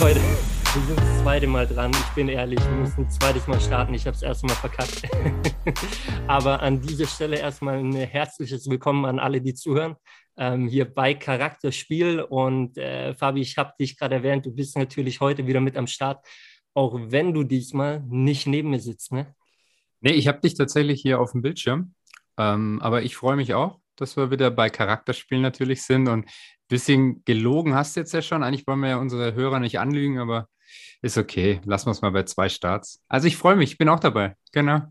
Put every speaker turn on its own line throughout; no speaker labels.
Heute wir sind das zweite Mal dran. Ich bin ehrlich, wir müssen ein zweites Mal starten. Ich habe es erste Mal verkackt. Aber an dieser Stelle erstmal ein herzliches Willkommen an alle, die zuhören. Ähm, hier bei Charakterspiel. Und äh, Fabi, ich habe dich gerade erwähnt, du bist natürlich heute wieder mit am Start, auch wenn du diesmal nicht neben mir sitzt, ne?
Nee, ich habe dich tatsächlich hier auf dem Bildschirm. Ähm, aber ich freue mich auch, dass wir wieder bei Charakterspielen natürlich sind. Und ein bisschen gelogen hast du jetzt ja schon. Eigentlich wollen wir ja unsere Hörer nicht anlügen, aber ist okay. Lassen wir es mal bei zwei Starts. Also ich freue mich, ich bin auch dabei. Genau.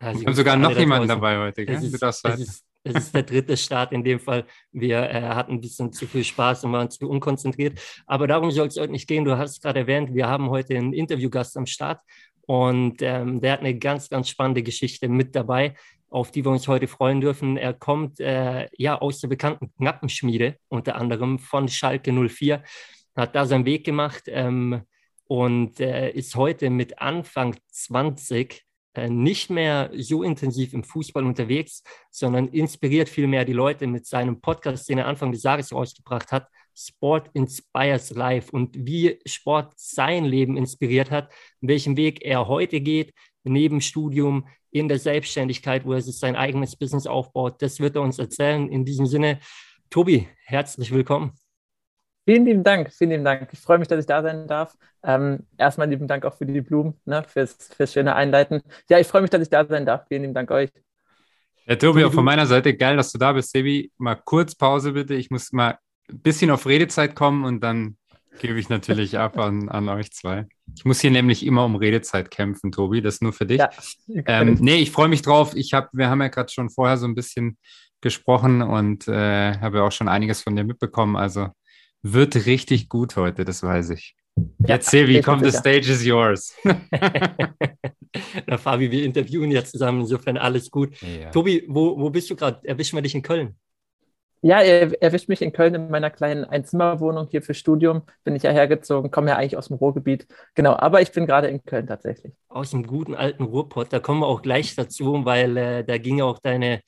Also wir haben sogar noch jemanden dabei heute.
Gell? Es, ist, es, ist, es ist der dritte Start in dem Fall. Wir äh, hatten ein bisschen zu viel Spaß und waren zu unkonzentriert. Aber darum soll es heute nicht gehen. Du hast gerade erwähnt, wir haben heute einen Interviewgast am Start. Und ähm, der hat eine ganz, ganz spannende Geschichte mit dabei auf die wir uns heute freuen dürfen. Er kommt äh, ja aus der bekannten Knappenschmiede, unter anderem von Schalke 04, hat da seinen Weg gemacht ähm, und äh, ist heute mit Anfang 20 äh, nicht mehr so intensiv im Fußball unterwegs, sondern inspiriert vielmehr die Leute mit seinem Podcast, den er Anfang des Jahres rausgebracht hat, Sport Inspires Life und wie Sport sein Leben inspiriert hat, welchen Weg er heute geht, neben Studium, in der Selbstständigkeit, wo er sich sein eigenes Business aufbaut. Das wird er uns erzählen. In diesem Sinne, Tobi, herzlich willkommen.
Vielen lieben Dank, vielen lieben Dank. Ich freue mich, dass ich da sein darf. Ähm, erstmal lieben Dank auch für die Blumen, ne, fürs, fürs schöne Einleiten. Ja, ich freue mich, dass ich da sein darf. Vielen lieben Dank euch.
Ja, Tobi, auch von meiner Seite geil, dass du da bist, Sebi. Mal kurz Pause bitte. Ich muss mal ein bisschen auf Redezeit kommen und dann gebe ich natürlich ab an, an euch zwei. Ich muss hier nämlich immer um Redezeit kämpfen, Tobi. Das ist nur für dich. Ja, ähm, nee, ich freue mich drauf. Ich hab, wir haben ja gerade schon vorher so ein bisschen gesprochen und äh, habe ja auch schon einiges von dir mitbekommen. Also wird richtig gut heute, das weiß ich. Jetzt, Sevi, komm, the stage is yours.
Na, Fabi, wir interviewen jetzt zusammen, insofern alles gut. Ja. Tobi, wo, wo bist du gerade? Erwischen wir dich in Köln?
Ja, er erwischt mich in Köln in meiner kleinen Einzimmerwohnung hier für Studium. Bin ich ja hergezogen, komme ja eigentlich aus dem Ruhrgebiet. Genau, aber ich bin gerade in Köln tatsächlich.
Aus dem guten alten Ruhrpott, da kommen wir auch gleich dazu, weil äh, da ging ja auch deine,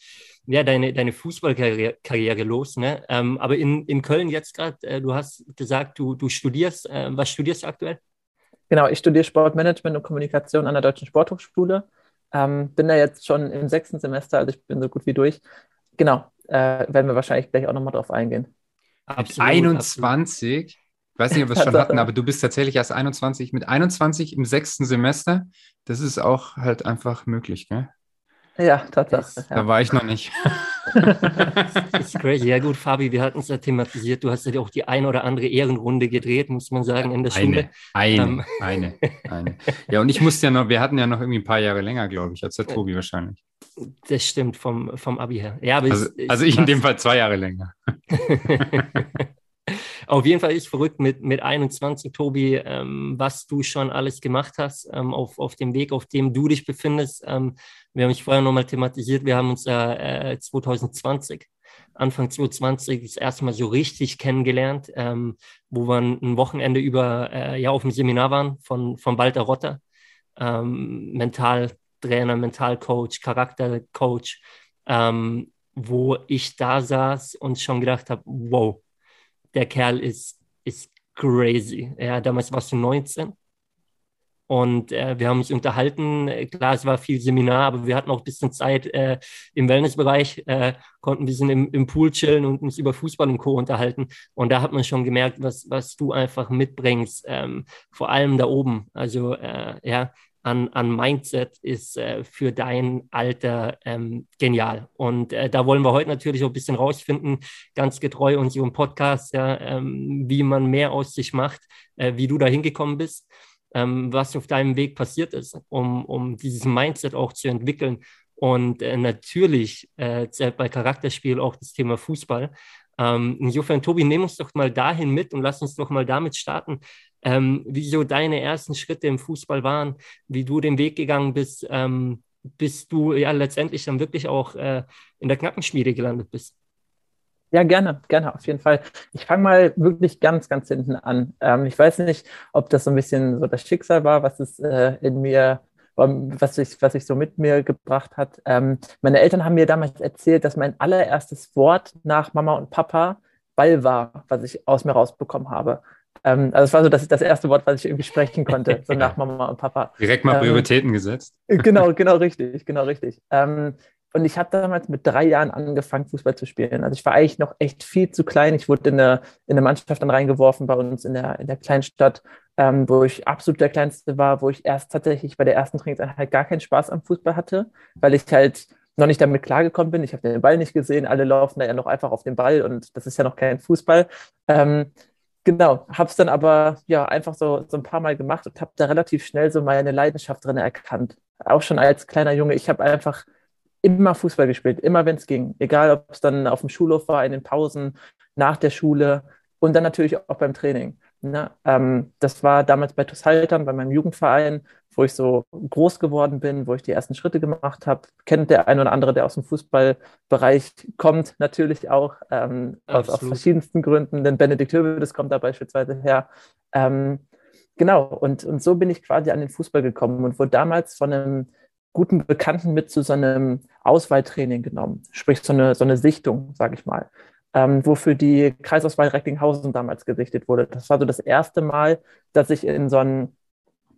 ja, deine, deine Fußballkarriere los. Ne? Ähm, aber in, in Köln jetzt gerade, äh, du hast gesagt, du, du studierst. Äh, was studierst du aktuell?
Genau, ich studiere Sportmanagement und Kommunikation an der Deutschen Sporthochschule. Ähm, bin da jetzt schon im sechsten Semester, also ich bin so gut wie durch. Genau, äh, werden wir wahrscheinlich gleich auch nochmal drauf eingehen.
Absolut, 21? Absolut. Ich weiß nicht, ob wir es schon hatten, aber du bist tatsächlich erst 21. Mit 21 im sechsten Semester, das ist auch halt einfach möglich, gell?
Ja, tatsächlich.
Ja. Da war ich noch nicht.
das ist crazy. Ja gut, Fabi, wir hatten es ja thematisiert. Du hast ja auch die eine oder andere Ehrenrunde gedreht, muss man sagen, in der Schule.
Eine, ähm. eine, eine. Ja, und ich musste ja noch, wir hatten ja noch irgendwie ein paar Jahre länger, glaube ich, als der Tobi wahrscheinlich.
Das stimmt, vom, vom Abi her. Ja,
also, ich, also ich in dem Fall zwei Jahre länger.
Auf jeden Fall ist verrückt mit, mit 21, Tobi, ähm, was du schon alles gemacht hast ähm, auf, auf dem Weg, auf dem du dich befindest. Ähm, wir haben mich vorher nochmal thematisiert, wir haben uns äh, 2020, Anfang 2020, das erste Mal so richtig kennengelernt, ähm, wo wir ein Wochenende über äh, ja, auf dem Seminar waren von, von Walter Rotter, ähm, Mentaltrainer, Mentalcoach, Charaktercoach, ähm, wo ich da saß und schon gedacht habe, wow, der Kerl ist, ist crazy. Ja, damals warst du 19. Und äh, wir haben uns unterhalten. Klar, es war viel Seminar, aber wir hatten auch ein bisschen Zeit äh, im Wellnessbereich, äh, konnten ein bisschen im, im, Pool chillen und uns über Fußball und Co. unterhalten. Und da hat man schon gemerkt, was, was du einfach mitbringst, ähm, vor allem da oben. Also, äh, ja, an, an Mindset ist äh, für dein Alter ähm, genial. Und äh, da wollen wir heute natürlich auch ein bisschen rausfinden, ganz getreu unserem Podcast, ja, ähm, wie man mehr aus sich macht, äh, wie du da hingekommen bist, ähm, was auf deinem Weg passiert ist, um, um dieses Mindset auch zu entwickeln. Und äh, natürlich äh, bei Charakterspiel auch das Thema Fußball. Ähm, insofern, Tobi, nimm uns doch mal dahin mit und lass uns doch mal damit starten, ähm, wie so deine ersten Schritte im Fußball waren, wie du den Weg gegangen bist, ähm, bis du ja letztendlich dann wirklich auch äh, in der Knackenschmiede gelandet bist.
Ja, gerne, gerne, auf jeden Fall. Ich fange mal wirklich ganz, ganz hinten an. Ähm, ich weiß nicht, ob das so ein bisschen so das Schicksal war, was es äh, in mir, was sich was ich so mit mir gebracht hat. Ähm, meine Eltern haben mir damals erzählt, dass mein allererstes Wort nach Mama und Papa Ball war, was ich aus mir rausbekommen habe. Ähm, also es war so das, das erste Wort, was ich irgendwie sprechen konnte, so nach Mama und Papa.
Direkt mal ähm, Prioritäten ähm, gesetzt.
Genau, genau richtig, genau richtig. Ähm, und ich habe damals mit drei Jahren angefangen, Fußball zu spielen. Also ich war eigentlich noch echt viel zu klein. Ich wurde in eine, in eine Mannschaft dann reingeworfen bei uns in der, in der Kleinstadt, ähm, wo ich absolut der Kleinste war, wo ich erst tatsächlich bei der ersten Trainingseinheit gar keinen Spaß am Fußball hatte, weil ich halt noch nicht damit klargekommen bin. Ich habe den Ball nicht gesehen. Alle laufen da ja noch einfach auf den Ball und das ist ja noch kein Fußball. Ähm, genau, habe es dann aber ja einfach so, so ein paar Mal gemacht und habe da relativ schnell so meine Leidenschaft drin erkannt. Auch schon als kleiner Junge. Ich habe einfach immer Fußball gespielt, immer wenn es ging. Egal, ob es dann auf dem Schulhof war, in den Pausen, nach der Schule und dann natürlich auch beim Training. Ne? Ähm, das war damals bei TuS Haltern, bei meinem Jugendverein, wo ich so groß geworden bin, wo ich die ersten Schritte gemacht habe. Kennt der ein oder andere, der aus dem Fußballbereich kommt, natürlich auch ähm, aus, aus, verschiedensten Gründen. Denn Benedikt Hövedes kommt da beispielsweise her. Ähm, genau, und, und so bin ich quasi an den Fußball gekommen und wurde damals von einem guten Bekannten mit zu so einem Auswahltraining genommen, sprich so eine, so eine Sichtung, sage ich mal, ähm, wofür die Kreisauswahl Recklinghausen damals gesichtet wurde. Das war so das erste Mal, dass ich in so ein,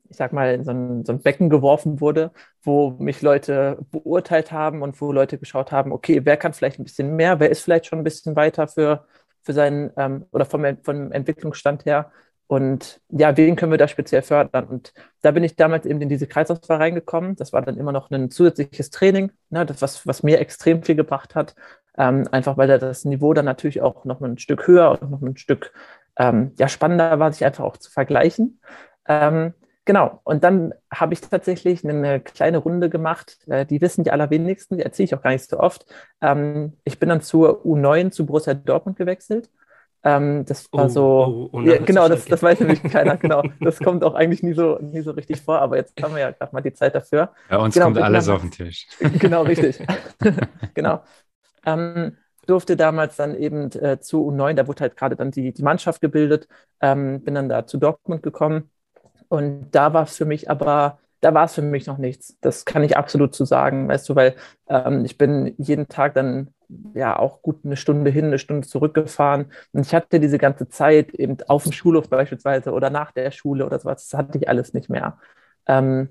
ich sag mal, in so ein, so ein Becken geworfen wurde, wo mich Leute beurteilt haben und wo Leute geschaut haben, okay, wer kann vielleicht ein bisschen mehr, wer ist vielleicht schon ein bisschen weiter für, für seinen ähm, oder vom, vom Entwicklungsstand her und ja, wen können wir da speziell fördern? Und da bin ich damals eben in diese Kreisauswahl reingekommen. Das war dann immer noch ein zusätzliches Training, ne, das, was, was mir extrem viel gebracht hat. Ähm, einfach weil da das Niveau dann natürlich auch noch ein Stück höher und noch ein Stück ähm, ja, spannender war, sich einfach auch zu vergleichen. Ähm, genau, und dann habe ich tatsächlich eine kleine Runde gemacht. Äh, die wissen die allerwenigsten, die erzähle ich auch gar nicht so oft. Ähm, ich bin dann zur U9 zu Borussia Dortmund gewechselt ähm, das war oh, so, oh, ja, genau, das, das weiß nämlich keiner, genau. Das kommt auch eigentlich nie so, nie so richtig vor, aber jetzt haben wir ja gerade mal die Zeit dafür.
Bei uns
genau,
kommt alles auf den Tisch.
Genau, richtig. genau. Ähm, durfte damals dann eben äh, zu U9, da wurde halt gerade dann die, die Mannschaft gebildet, ähm, bin dann da zu Dortmund gekommen und da war es für mich aber da war es für mich noch nichts. Das kann ich absolut zu sagen, weißt du, weil ähm, ich bin jeden Tag dann ja auch gut eine Stunde hin, eine Stunde zurückgefahren. Und ich hatte diese ganze Zeit eben auf dem Schulhof beispielsweise oder nach der Schule oder sowas, das hatte ich alles nicht mehr. Ähm,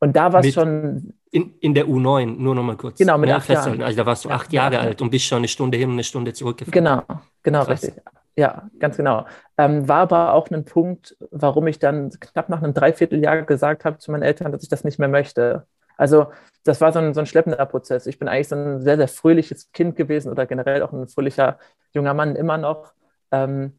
und da war es schon.
In, in der U9, nur noch mal kurz.
Genau, mit ja, acht Jahren.
Also da warst du acht Jahre alt und bist schon eine Stunde hin, eine Stunde zurückgefahren.
Genau, genau, Krass. richtig. Ja, ganz genau. Ähm, war aber auch ein Punkt, warum ich dann knapp nach einem Dreivierteljahr gesagt habe zu meinen Eltern, dass ich das nicht mehr möchte. Also das war so ein, so ein schleppender Prozess. Ich bin eigentlich so ein sehr, sehr fröhliches Kind gewesen oder generell auch ein fröhlicher junger Mann immer noch. Ähm,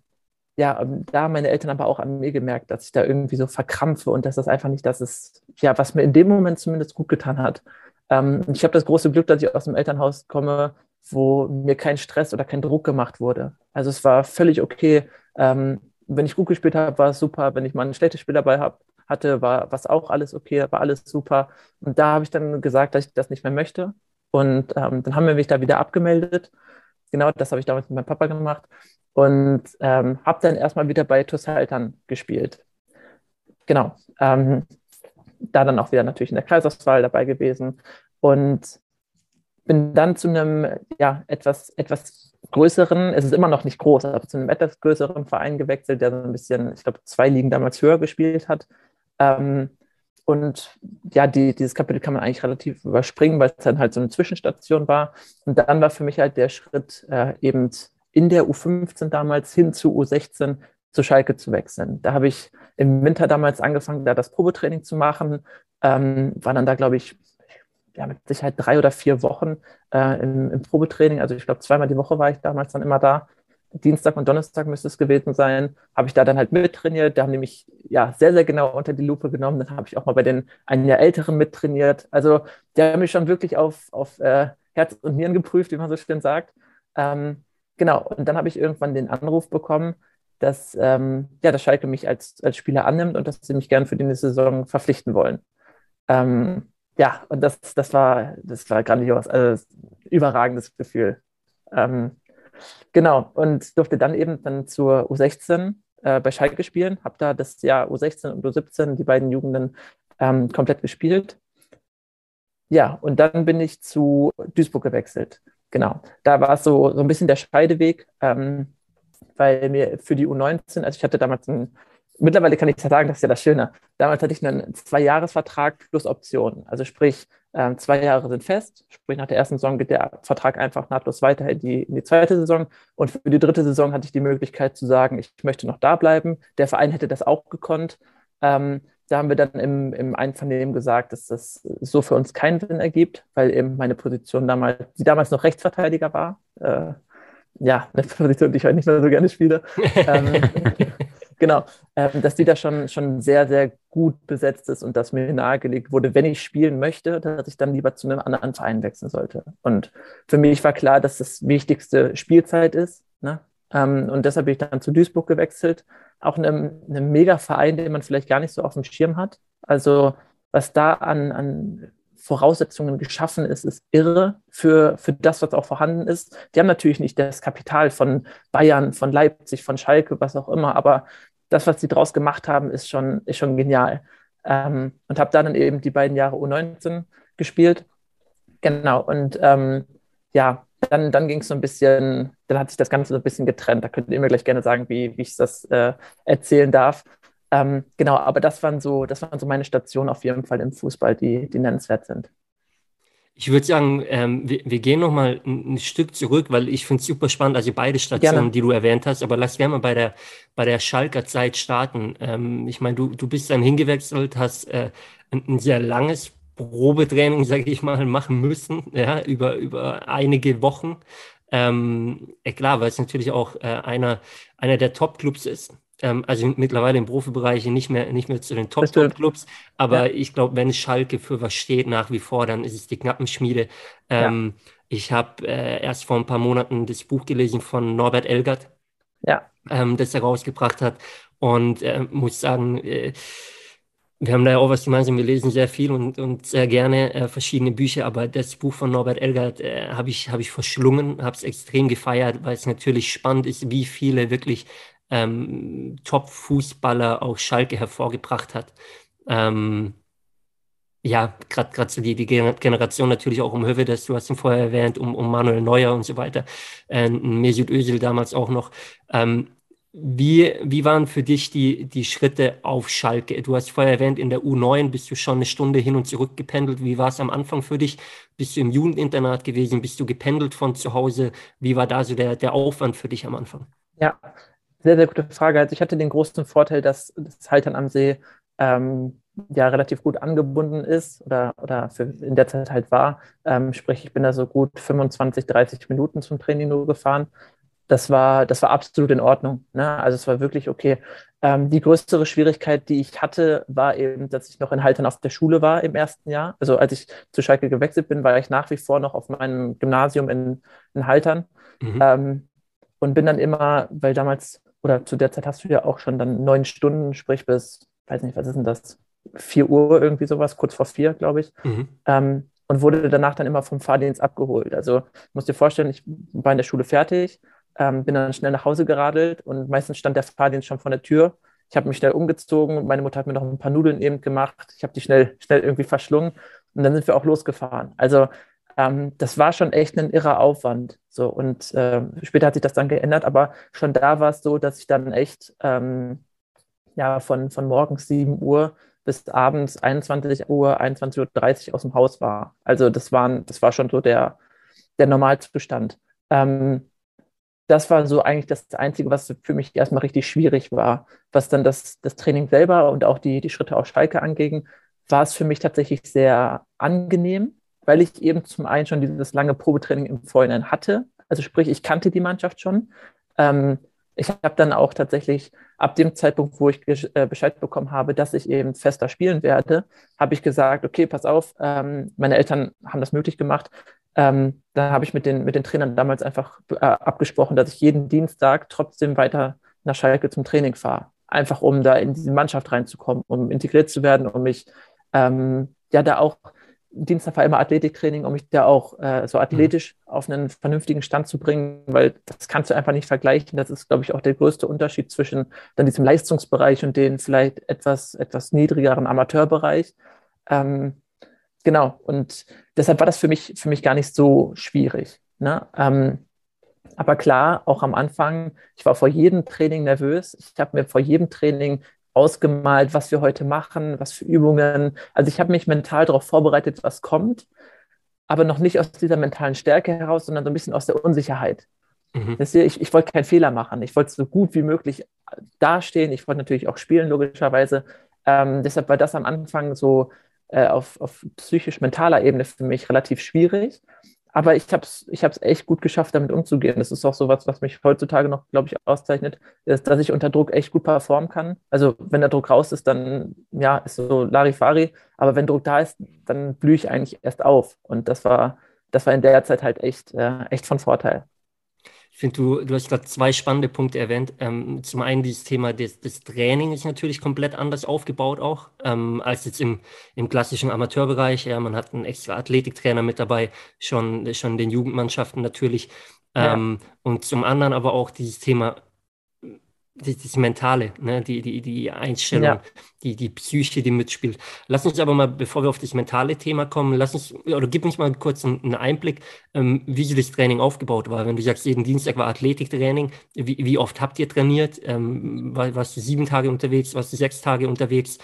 ja, da haben meine Eltern aber auch an mir gemerkt, dass ich da irgendwie so verkrampfe und dass das einfach nicht das ist, ja, was mir in dem Moment zumindest gut getan hat. Ähm, ich habe das große Glück, dass ich aus dem Elternhaus komme, wo mir kein Stress oder kein Druck gemacht wurde. Also es war völlig okay. Ähm, wenn ich gut gespielt habe, war es super. Wenn ich mal ein schlechtes Spiel dabei habe, hatte, war was auch alles okay, war alles super. Und da habe ich dann gesagt, dass ich das nicht mehr möchte. Und ähm, dann haben wir mich da wieder abgemeldet. Genau, das habe ich damals mit meinem Papa gemacht. Und ähm, habe dann erstmal wieder bei TuS Haltern gespielt. Genau. Ähm, da dann auch wieder natürlich in der Kreisauswahl dabei gewesen. Und bin dann zu einem ja, etwas, etwas größeren, es ist immer noch nicht groß, aber zu einem etwas größeren Verein gewechselt, der so ein bisschen, ich glaube, zwei Ligen damals höher gespielt hat. Ähm, und ja, die, dieses Kapitel kann man eigentlich relativ überspringen, weil es dann halt so eine Zwischenstation war. Und dann war für mich halt der Schritt, äh, eben in der U15 damals hin zu U16 zu Schalke zu wechseln. Da habe ich im Winter damals angefangen, da das Probetraining zu machen. Ähm, war dann da, glaube ich, ja, mit Sicherheit drei oder vier Wochen äh, im, im, Probetraining. Also ich glaube, zweimal die Woche war ich damals dann immer da. Dienstag und Donnerstag müsste es gewesen sein, habe ich da dann halt mittrainiert. Da haben die mich ja sehr, sehr genau unter die Lupe genommen. Dann habe ich auch mal bei den ein Jahr Älteren mittrainiert. Also die haben mich schon wirklich auf, auf äh, Herz und Nieren geprüft, wie man so schön sagt. Ähm, genau, und dann habe ich irgendwann den Anruf bekommen, dass, ähm, ja, dass Schalke mich als, als Spieler annimmt und dass sie mich gerne für die nächste Saison verpflichten wollen. Ähm, ja, und das, das war, das war grandios, also überragendes Gefühl. Ähm, genau, und durfte dann eben dann zur U16 äh, bei Schalke spielen, habe da das Jahr U16 und U17, die beiden Jugenden, ähm, komplett gespielt. Ja, und dann bin ich zu Duisburg gewechselt. Genau, da war es so, so ein bisschen der Scheideweg. Ähm, weil mir für die U19, also ich hatte damals einen, mittlerweile kann ich sagen, das ist ja das Schöne, damals hatte ich einen Zwei-Jahres-Vertrag plus Optionen. Also sprich, ähm, zwei Jahre sind fest, sprich nach der ersten Saison geht der Vertrag einfach nahtlos weiter in die, in die zweite Saison. Und für die dritte Saison hatte ich die Möglichkeit zu sagen, ich möchte noch da bleiben. Der Verein hätte das auch gekonnt. Ähm, da haben wir dann im, im Einvernehmen gesagt, dass das so für uns keinen Sinn ergibt, weil eben meine Position damals, die damals noch Rechtsverteidiger war, äh, ja, eine Position, die ich heute nicht mehr so gerne spiele, ähm, genau, ähm, dass die da schon, schon sehr, sehr gut besetzt ist und dass mir nahegelegt wurde, wenn ich spielen möchte, dass ich dann lieber zu einem anderen Verein wechseln sollte. Und für mich war klar, dass das wichtigste Spielzeit ist. Ne? Ähm, und deshalb bin ich dann zu Duisburg gewechselt auch einem, Mega-Verein, den man vielleicht gar nicht so auf dem Schirm hat. Also was da an, an Voraussetzungen geschaffen ist, ist irre für, für das, was auch vorhanden ist. Die haben natürlich nicht das Kapital von Bayern, von Leipzig, von Schalke, was auch immer, aber das, was sie draus gemacht haben, ist schon, ist schon genial. Ähm, und habe dann eben die beiden Jahre U19 gespielt. Genau, und ähm, ja, dann, dann ging es so ein bisschen, dann hat sich das Ganze so ein bisschen getrennt. Da könnt ihr mir gleich gerne sagen, wie, wie ich das äh, erzählen darf. Ähm, genau, aber das waren so, das waren so meine Stationen auf jeden Fall im Fußball, die, die nennenswert sind.
Ich würde sagen, ähm, wir, wir, gehen nochmal ein, ein Stück zurück, weil ich finde es super spannend, also beide Stationen, Gerne. die du erwähnt hast, aber lass gerne mal bei der, bei der Schalker Zeit starten. Ähm, ich meine, du, du bist dann hingewechselt, hast äh, ein, ein sehr langes Probetraining, sage ich mal, machen müssen, ja, über, über einige Wochen. Ähm, ja, klar, weil es natürlich auch äh, einer, einer der Top-Clubs ist. Ähm, also mittlerweile im Profibereich nicht mehr, nicht mehr zu den Top-Top-Clubs. Aber ja. ich glaube, wenn Schalke für was steht nach wie vor, dann ist es die Knappenschmiede. Ähm, ja. Ich habe äh, erst vor ein paar Monaten das Buch gelesen von Norbert Elgert, ja. ähm, das er rausgebracht hat. Und äh, muss sagen, äh, wir haben da ja auch was gemeinsam. Wir lesen sehr viel und, und sehr gerne äh, verschiedene Bücher, aber das Buch von Norbert Elgert äh, habe ich, hab ich verschlungen, habe es extrem gefeiert, weil es natürlich spannend ist, wie viele wirklich ähm, Top-Fußballer auch Schalke hervorgebracht hat. Ähm, ja, gerade so die, die Generation natürlich auch um Hövedes, du hast ihn vorher erwähnt, um, um Manuel Neuer und so weiter, äh, Mesut Özil damals auch noch. Ähm, wie, wie waren für dich die, die Schritte auf Schalke? Du hast vorher erwähnt, in der U9 bist du schon eine Stunde hin und zurück gependelt. Wie war es am Anfang für dich? Bist du im Jugendinternat gewesen? Bist du gependelt von zu Hause? Wie war da so der, der Aufwand für dich am Anfang?
Ja, sehr, sehr gute Frage. Also ich hatte den großen Vorteil, dass das Haltern am See ähm, ja relativ gut angebunden ist oder, oder für, in der Zeit halt war. Ähm, sprich, ich bin da so gut 25, 30 Minuten zum Training nur gefahren das war, das war absolut in Ordnung. Ne? Also es war wirklich okay. Ähm, die größere Schwierigkeit, die ich hatte, war eben, dass ich noch in Haltern auf der Schule war im ersten Jahr. Also als ich zu Schalke gewechselt bin, war ich nach wie vor noch auf meinem Gymnasium in, in Haltern. Mhm. Ähm, und bin dann immer, weil damals, oder zu der Zeit hast du ja auch schon dann neun Stunden, sprich bis, weiß nicht, was ist denn das, vier Uhr irgendwie sowas, kurz vor vier, glaube ich. Mhm. Ähm, und wurde danach dann immer vom Fahrdienst abgeholt. Also musst dir vorstellen, ich war in der Schule fertig, ähm, bin dann schnell nach Hause geradelt und meistens stand der Fahrdienst schon vor der Tür. Ich habe mich schnell umgezogen, meine Mutter hat mir noch ein paar Nudeln eben gemacht. Ich habe die schnell, schnell irgendwie verschlungen und dann sind wir auch losgefahren. Also ähm, das war schon echt ein irrer Aufwand. So, und äh, später hat sich das dann geändert, aber schon da war es so, dass ich dann echt ähm, ja, von, von morgens 7 Uhr bis abends 21 Uhr, 21.30 Uhr aus dem Haus war. Also das, waren, das war schon so der, der Normalzustand. Ähm, das war so eigentlich das Einzige, was für mich erstmal richtig schwierig war. Was dann das, das Training selber und auch die, die Schritte auf Schalke anging, war es für mich tatsächlich sehr angenehm, weil ich eben zum einen schon dieses lange Probetraining im Vorhinein hatte. Also sprich, ich kannte die Mannschaft schon. Ähm, ich habe dann auch tatsächlich ab dem Zeitpunkt, wo ich äh, Bescheid bekommen habe, dass ich eben fester spielen werde, habe ich gesagt, okay, pass auf, ähm, meine Eltern haben das möglich gemacht. Ähm, da habe ich mit den, mit den Trainern damals einfach äh, abgesprochen, dass ich jeden Dienstag trotzdem weiter nach Schalke zum Training fahre. Einfach um da in diese Mannschaft reinzukommen, um integriert zu werden, um mich ähm, ja da auch Dienstag war immer Athletiktraining, um mich da auch äh, so athletisch mhm. auf einen vernünftigen Stand zu bringen, weil das kannst du einfach nicht vergleichen. Das ist, glaube ich, auch der größte Unterschied zwischen dann diesem Leistungsbereich und den vielleicht etwas, etwas niedrigeren Amateurbereich. Ähm, genau, und deshalb war das für mich, für mich gar nicht so schwierig. Ne? Ähm, Aber klar, auch am Anfang, ich war vor jedem Training nervös. Ich habe mir vor jedem Training ausgemalt, was wir heute machen, was für Übungen. Also ich habe mich mental darauf vorbereitet, was kommt, aber noch nicht aus dieser mentalen Stärke heraus, sondern so ein bisschen aus der Unsicherheit. Mhm. Ich, ich wollte keinen Fehler machen. Ich wollte so gut wie möglich dastehen. Ich wollte natürlich auch spielen, logischerweise. Ähm, deshalb war das am Anfang so äh, auf, auf psychisch-mentaler Ebene für mich relativ schwierig. Aber ich habe es ich echt gut geschafft, damit umzugehen. Das ist auch so was, was mich heutzutage noch, glaube ich, auszeichnet, ist, dass ich unter Druck echt gut performen kann. Also wenn der Druck raus ist, dann ja, ist so Larifari. Aber wenn Druck da ist, dann blühe ich eigentlich erst auf. Und das war, das war in der Zeit halt echt, äh, echt von Vorteil.
Ich finde, du, du hast gerade zwei spannende Punkte erwähnt. Ähm, zum einen dieses Thema des, des Training ist natürlich komplett anders aufgebaut auch, ähm, als jetzt im, im klassischen Amateurbereich. Ja, man hat einen extra Athletiktrainer mit dabei, schon, schon den Jugendmannschaften natürlich. Ähm, ja. Und zum anderen aber auch dieses Thema das, das Mentale, ne? die, die, die Einstellung, ja. die, die Psyche, die mitspielt. Lass uns aber mal, bevor wir auf das mentale Thema kommen, lass uns, oder gib mich mal kurz einen, Einblick, ähm, wie das Training aufgebaut war. Wenn du sagst, jeden Dienstag war Athletiktraining, wie, wie oft habt ihr trainiert? Ähm, war, warst du sieben Tage unterwegs, warst du sechs Tage unterwegs?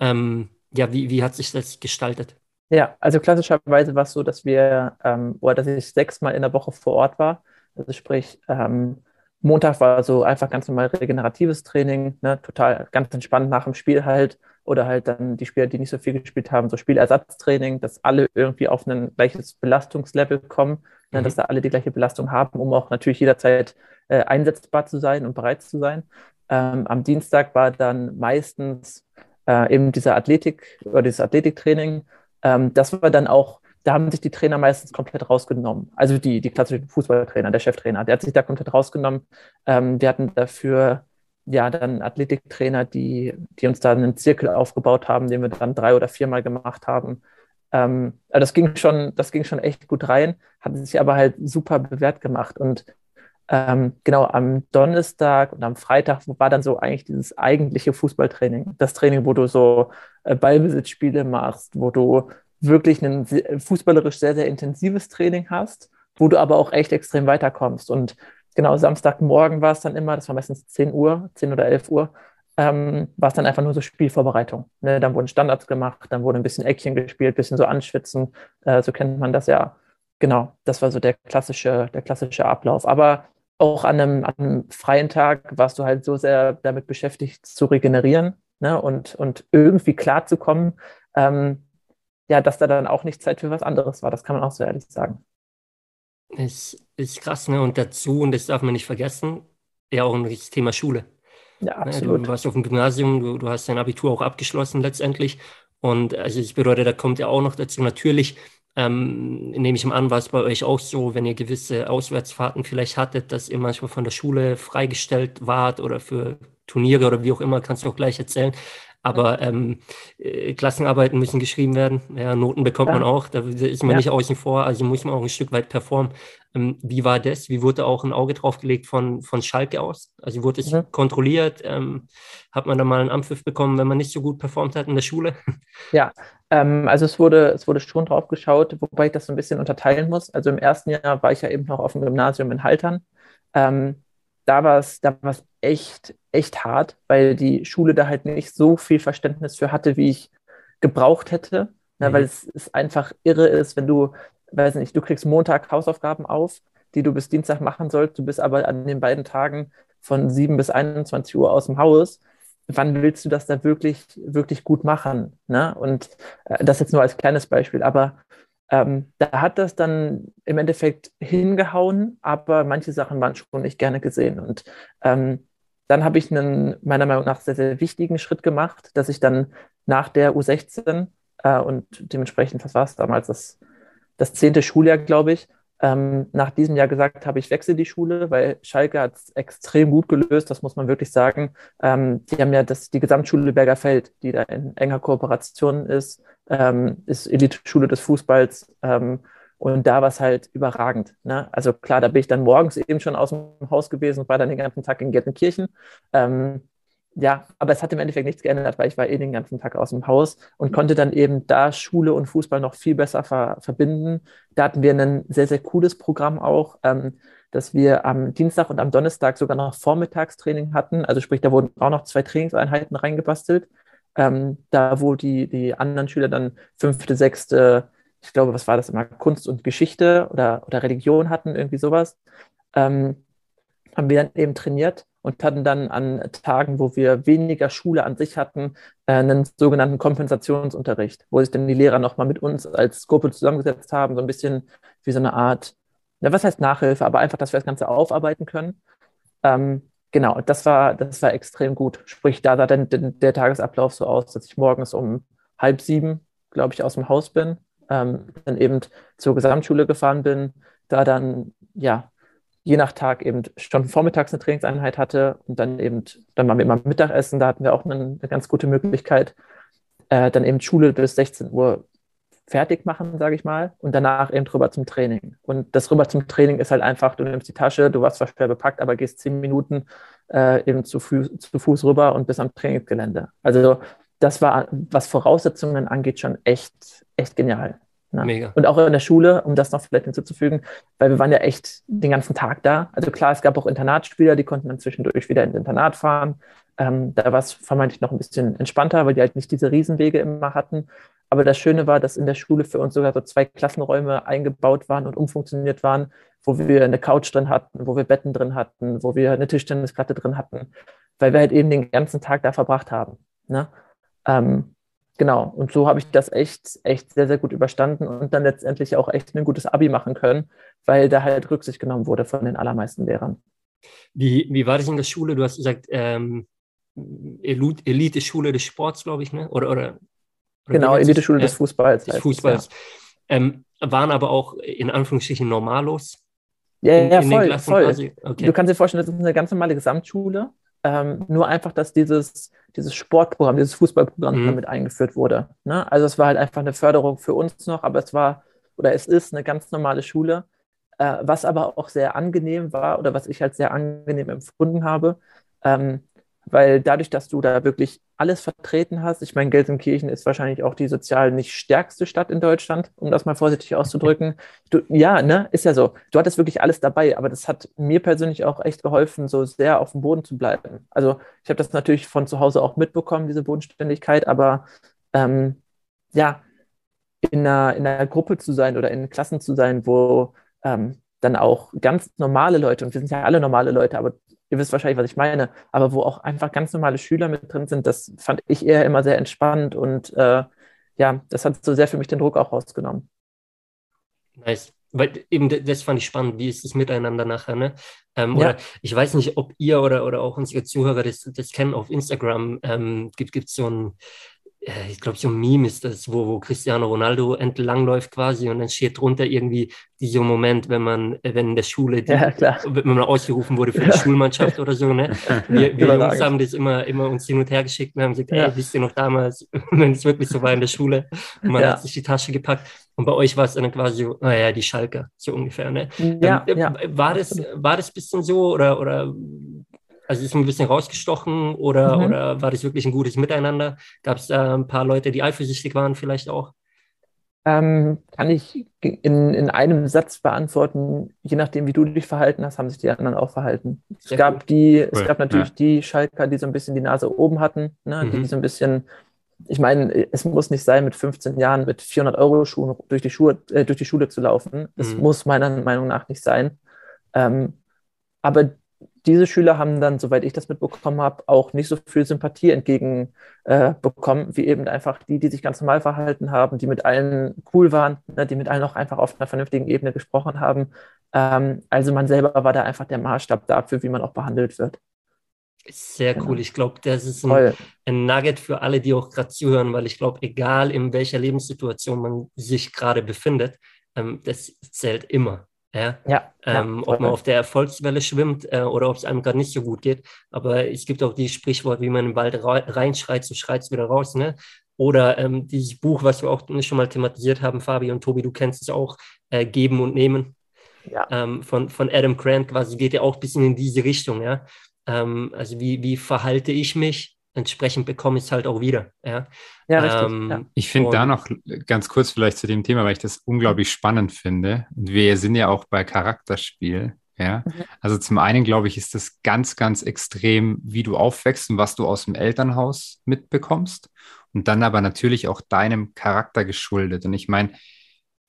Ähm, ja, wie, wie hat sich das gestaltet?
Ja, also klassischerweise war es so, dass wir, ähm, oder dass ich sechsmal in der Woche vor Ort war. Also sprich, ähm, Montag war so einfach ganz normal regeneratives Training, ne, total ganz entspannt nach dem Spiel halt. Oder halt dann die Spieler, die nicht so viel gespielt haben, so Spielersatztraining, dass alle irgendwie auf ein gleiches Belastungslevel kommen, ne, mhm. dass da alle die gleiche Belastung haben, um auch natürlich jederzeit äh, einsetzbar zu sein und bereit zu sein. Ähm, am Dienstag war dann meistens äh, eben dieser Athletik oder dieses Athletiktraining. Ähm, das war dann auch da haben sich die Trainer meistens komplett rausgenommen. Also die, die klassischen Fußballtrainer, der Cheftrainer, der hat sich da komplett rausgenommen. Ähm, wir hatten dafür ja dann Athletiktrainer, die, die uns da einen Zirkel aufgebaut haben, den wir dann drei oder viermal gemacht haben. Ähm, also das ging schon, das ging schon echt gut rein, hat sich aber halt super bewährt gemacht. Und ähm, genau am Donnerstag und am Freitag war dann so eigentlich dieses eigentliche Fußballtraining. Das Training, wo du so äh, Ballbesitzspiele machst, wo du wirklich ein fußballerisch sehr, sehr intensives Training hast, wo du aber auch echt extrem weiterkommst. Und genau, Samstagmorgen war es dann immer, das war meistens 10 Uhr, 10 oder 11 Uhr, ähm, war es dann einfach nur so Spielvorbereitung. Ne? Dann wurden Standards gemacht, dann wurde ein bisschen Eckchen gespielt, ein bisschen so anschwitzen, äh, so kennt man das ja. Genau, das war so der klassische, der klassische Ablauf. Aber auch an einem, an einem freien Tag warst du halt so sehr damit beschäftigt zu regenerieren ne? und, und irgendwie klarzukommen, ähm, ja, dass da dann auch nicht Zeit für was anderes war. Das kann man auch so ehrlich sagen.
Ist, ist krass, ne? Und dazu, und das darf man nicht vergessen, ja auch ein richtiges Thema Schule. Ja, ne, absolut. Du warst auf dem Gymnasium, du, du hast dein Abitur auch abgeschlossen letztendlich. Und also ich bedeutet, da kommt ja auch noch dazu, natürlich, ähm, nehme ich mal an, war es bei euch auch so, wenn ihr gewisse Auswärtsfahrten vielleicht hattet, dass ihr manchmal von der Schule freigestellt wart oder für Turniere oder wie auch immer, kannst du auch gleich erzählen. Aber ähm, äh, Klassenarbeiten müssen geschrieben werden. Ja, Noten bekommt ja. man auch. Da ist man ja. nicht außen vor. Also muss man auch ein Stück weit performen. Ähm, wie war das? Wie wurde auch ein Auge drauf gelegt von, von Schalke aus? Also wurde es mhm. kontrolliert? Ähm, hat man da mal einen Ampfiff bekommen, wenn man nicht so gut performt hat in der Schule?
Ja, ähm, also es wurde, es wurde schon drauf geschaut, wobei ich das so ein bisschen unterteilen muss. Also im ersten Jahr war ich ja eben noch auf dem Gymnasium in Haltern. Ähm, da war es da war's echt, echt hart, weil die Schule da halt nicht so viel Verständnis für hatte, wie ich gebraucht hätte. Ne, mhm. Weil es, es einfach irre ist, wenn du, weiß nicht, du kriegst Montag Hausaufgaben auf, die du bis Dienstag machen sollst, du bist aber an den beiden Tagen von 7 bis 21 Uhr aus dem Haus. Wann willst du das da wirklich, wirklich gut machen? Ne? Und äh, das jetzt nur als kleines Beispiel, aber ähm, da hat das dann im Endeffekt hingehauen, aber manche Sachen waren schon nicht gerne gesehen. Und ähm, dann habe ich einen meiner Meinung nach sehr, sehr wichtigen Schritt gemacht, dass ich dann nach der U16 äh, und dementsprechend, was war es damals, das, das zehnte Schuljahr, glaube ich, ähm, nach diesem Jahr gesagt habe, ich wechsle die Schule, weil Schalke hat es extrem gut gelöst, das muss man wirklich sagen. Ähm, die haben ja das, die Gesamtschule Bergerfeld, die da in enger Kooperation ist, ähm, ist Elite-Schule des Fußballs. Ähm, und da war es halt überragend. Ne? Also klar, da bin ich dann morgens eben schon aus dem Haus gewesen und war dann den ganzen Tag in Gelsenkirchen. Ähm, ja, aber es hat im Endeffekt nichts geändert, weil ich war eh den ganzen Tag aus dem Haus und konnte dann eben da Schule und Fußball noch viel besser ver verbinden. Da hatten wir ein sehr, sehr cooles Programm auch. Ähm, dass wir am Dienstag und am Donnerstag sogar noch Vormittagstraining hatten. Also sprich, da wurden auch noch zwei Trainingseinheiten reingebastelt. Ähm, da, wo die, die anderen Schüler dann fünfte, sechste, ich glaube, was war das immer, Kunst und Geschichte oder, oder Religion hatten, irgendwie sowas, ähm, haben wir dann eben trainiert und hatten dann an Tagen, wo wir weniger Schule an sich hatten, äh, einen sogenannten Kompensationsunterricht, wo sich dann die Lehrer nochmal mit uns als Gruppe zusammengesetzt haben, so ein bisschen wie so eine Art, ja, was heißt Nachhilfe, aber einfach, dass wir das Ganze aufarbeiten können. Ähm, genau, das war, das war extrem gut. Sprich, da sah dann der Tagesablauf so aus, dass ich morgens um halb sieben, glaube ich, aus dem Haus bin, ähm, dann eben zur Gesamtschule gefahren bin, da dann, ja, je nach Tag eben schon vormittags eine Trainingseinheit hatte und dann eben, dann waren wir immer Mittagessen, da hatten wir auch eine, eine ganz gute Möglichkeit, äh, dann eben Schule bis 16 Uhr fertig machen, sage ich mal, und danach eben rüber zum Training. Und das rüber zum Training ist halt einfach, du nimmst die Tasche, du warst zwar schwer bepackt, aber gehst zehn Minuten äh, eben zu, Fu zu Fuß rüber und bist am Trainingsgelände. Also das war, was Voraussetzungen angeht, schon echt, echt genial. Ne? Mega. Und auch in der Schule, um das noch vielleicht hinzuzufügen, weil wir waren ja echt den ganzen Tag da. Also klar, es gab auch Internatsspieler, die konnten dann zwischendurch wieder ins Internat fahren. Ähm, da war es vermeintlich noch ein bisschen entspannter, weil die halt nicht diese Riesenwege immer hatten. Aber das Schöne war, dass in der Schule für uns sogar so zwei Klassenräume eingebaut waren und umfunktioniert waren, wo wir eine Couch drin hatten, wo wir Betten drin hatten, wo wir eine Tischtennisplatte drin hatten, weil wir halt eben den ganzen Tag da verbracht haben. Ne? Ähm, genau, und so habe ich das echt, echt sehr, sehr gut überstanden und dann letztendlich auch echt ein gutes Abi machen können, weil da halt Rücksicht genommen wurde von den allermeisten Lehrern.
Wie, wie war das in der Schule? Du hast gesagt, ähm, Elite-Schule des Sports, glaube ich, ne? Oder, oder
Genau, Elite-Schule des Fußballs.
Des Fußballs. Ja. Ähm, waren aber auch in Anführungsstrichen Normalos.
Ja, in, ja, in voll. voll. Okay. Du kannst dir vorstellen, das ist eine ganz normale Gesamtschule. Ähm, nur einfach, dass dieses, dieses Sportprogramm, dieses Fußballprogramm mhm. damit eingeführt wurde. Ne? Also es war halt einfach eine Förderung für uns noch, aber es war oder es ist eine ganz normale Schule. Äh, was aber auch sehr angenehm war oder was ich halt sehr angenehm empfunden habe, ähm, weil dadurch, dass du da wirklich alles vertreten hast, ich meine, Gelsenkirchen ist wahrscheinlich auch die sozial nicht stärkste Stadt in Deutschland, um das mal vorsichtig auszudrücken. Du, ja, ne, ist ja so. Du hattest wirklich alles dabei, aber das hat mir persönlich auch echt geholfen, so sehr auf dem Boden zu bleiben. Also ich habe das natürlich von zu Hause auch mitbekommen, diese Bodenständigkeit, aber ähm, ja, in einer, in einer Gruppe zu sein oder in Klassen zu sein, wo ähm, dann auch ganz normale Leute, und wir sind ja alle normale Leute, aber ihr wisst wahrscheinlich, was ich meine, aber wo auch einfach ganz normale Schüler mit drin sind, das fand ich eher immer sehr entspannt und äh, ja, das hat so sehr für mich den Druck auch rausgenommen.
Nice. Weil eben das fand ich spannend, wie ist das miteinander nachher, ne? Ähm, ja. Oder ich weiß nicht, ob ihr oder, oder auch unsere Zuhörer das, das kennen auf Instagram, ähm, gibt es so ein, ich glaube, so ein Meme ist das, wo, wo Cristiano Ronaldo entlangläuft quasi und dann steht drunter irgendwie dieser Moment, wenn man, äh, wenn in der Schule, die, ja, wenn man ausgerufen wurde für die ja. Schulmannschaft oder so, ne? Wir, wir Jungs haben das immer, immer uns hin und her geschickt und haben gesagt, ja. ey, wisst ihr noch damals, wenn es wirklich so war in der Schule und man hat sich die Tasche gepackt und bei euch war es dann quasi so, naja, die Schalker, so ungefähr, ne? Ja, ähm, ja. War das, war das ein bisschen so oder, oder also ist ein bisschen rausgestochen oder, mhm. oder war das wirklich ein gutes Miteinander? Gab es da ein paar Leute, die eifersüchtig waren vielleicht auch?
Ähm, kann ich in, in einem Satz beantworten, je nachdem, wie du dich verhalten hast, haben sich die anderen auch verhalten. Sehr es gab, die, cool. es gab natürlich ja. die Schalker, die so ein bisschen die Nase oben hatten, ne, mhm. die so ein bisschen, ich meine, es muss nicht sein, mit 15 Jahren mit 400 Euro Schuhen durch die, Schuhe, äh, durch die Schule zu laufen. Das mhm. muss meiner Meinung nach nicht sein. Ähm, aber diese Schüler haben dann, soweit ich das mitbekommen habe, auch nicht so viel Sympathie entgegenbekommen, äh, wie eben einfach die, die sich ganz normal verhalten haben, die mit allen cool waren, ne, die mit allen auch einfach auf einer vernünftigen Ebene gesprochen haben. Ähm, also man selber war da einfach der Maßstab dafür, wie man auch behandelt wird.
Sehr genau. cool. Ich glaube, das ist ein, ein, Nugget für alle, die auch gerade zuhören, weil ich glaube, egal in welcher Lebenssituation man sich gerade befindet, ähm, das zählt immer. Ja, ja, ähm, ja ob man auf der Erfolgswelle schwimmt äh, oder ob es einem gerade nicht so gut geht. Aber es gibt auch dieses Sprichwort, wie man im Wald reinschreit, so schreit es wieder raus. Ne? Oder ähm, dieses Buch, was wir auch schon mal thematisiert haben, Fabi und Tobi, du kennst es auch, äh, Geben und Nehmen. Ja. Ähm, von, von Adam Grant quasi geht ja auch ein bisschen in diese Richtung. Ja? Ähm, also wie, wie verhalte ich mich? Entsprechend bekomme ich es halt auch wieder. Ja,
ja richtig. Ähm, ja. Ich finde da noch ganz kurz vielleicht zu dem Thema, weil ich das unglaublich spannend finde. Und wir sind ja auch bei Charakterspiel. Ja, mhm. also zum einen glaube ich, ist das ganz, ganz extrem, wie du aufwächst und was du aus dem Elternhaus mitbekommst. Und dann aber natürlich auch deinem Charakter geschuldet. Und ich meine,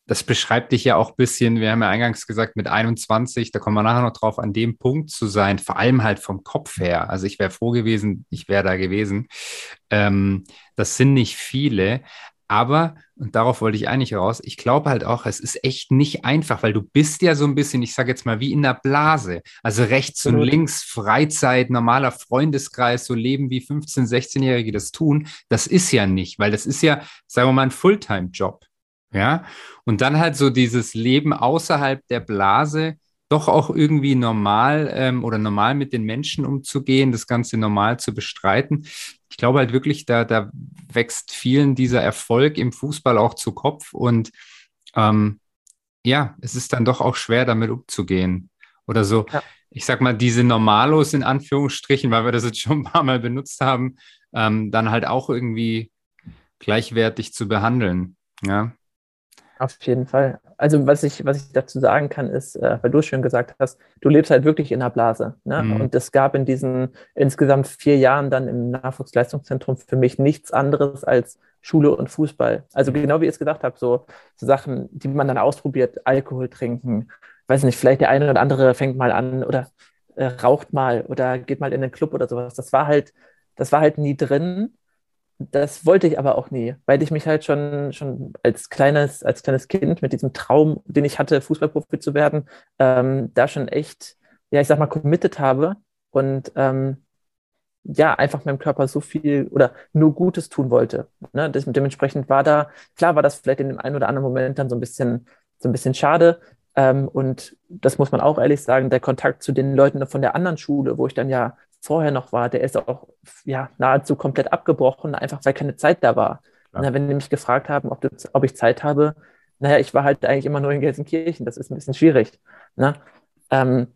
das beschreibt dich ja auch ein bisschen, wir haben ja eingangs gesagt, mit 21, da kommen wir nachher noch drauf, an dem Punkt zu sein, vor allem halt vom Kopf her. Also ich wäre froh gewesen, ich wäre da gewesen. Ähm, das sind nicht viele, aber, und darauf wollte ich eigentlich raus, ich glaube halt auch, es ist echt nicht einfach, weil du bist ja so ein bisschen, ich sage jetzt mal, wie in der Blase. Also rechts und links, Freizeit, normaler Freundeskreis, so leben wie 15-, 16-Jährige das tun. Das ist ja nicht, weil das ist ja, sagen wir mal, ein Fulltime-Job. Ja, und dann halt so dieses Leben außerhalb der Blase, doch auch irgendwie normal ähm, oder normal mit den Menschen umzugehen, das Ganze normal zu bestreiten. Ich glaube halt wirklich, da, da wächst vielen dieser Erfolg im Fußball auch zu Kopf und ähm, ja, es ist dann doch auch schwer, damit umzugehen. Oder so, ja. ich sag mal, diese Normalos in Anführungsstrichen, weil wir das jetzt schon ein paar Mal benutzt haben, ähm, dann halt auch irgendwie gleichwertig zu behandeln. Ja.
Auf jeden Fall. Also was ich, was ich dazu sagen kann, ist, äh, weil du schön gesagt hast, du lebst halt wirklich in der Blase. Ne? Mhm. Und es gab in diesen insgesamt vier Jahren dann im Nachwuchsleistungszentrum für mich nichts anderes als Schule und Fußball. Also genau wie ihr es gesagt habt, so, so Sachen, die man dann ausprobiert, Alkohol trinken, weiß nicht, vielleicht der eine oder andere fängt mal an oder äh, raucht mal oder geht mal in den Club oder sowas. Das war halt, das war halt nie drin das wollte ich aber auch nie, weil ich mich halt schon, schon als, kleines, als kleines Kind mit diesem Traum, den ich hatte, Fußballprofi zu werden, ähm, da schon echt, ja, ich sag mal, committed habe und ähm, ja, einfach meinem Körper so viel oder nur Gutes tun wollte. Ne? Das, dementsprechend war da, klar war das vielleicht in dem einen oder anderen Moment dann so ein bisschen, so ein bisschen schade. Ähm, und das muss man auch ehrlich sagen, der Kontakt zu den Leuten von der anderen Schule, wo ich dann ja vorher noch war, der ist auch ja, nahezu komplett abgebrochen, einfach weil keine Zeit da war. Ja. Na, wenn die mich gefragt haben, ob, du, ob ich Zeit habe, naja, ich war halt eigentlich immer nur in Gelsenkirchen, das ist ein bisschen schwierig. Ne? Ähm,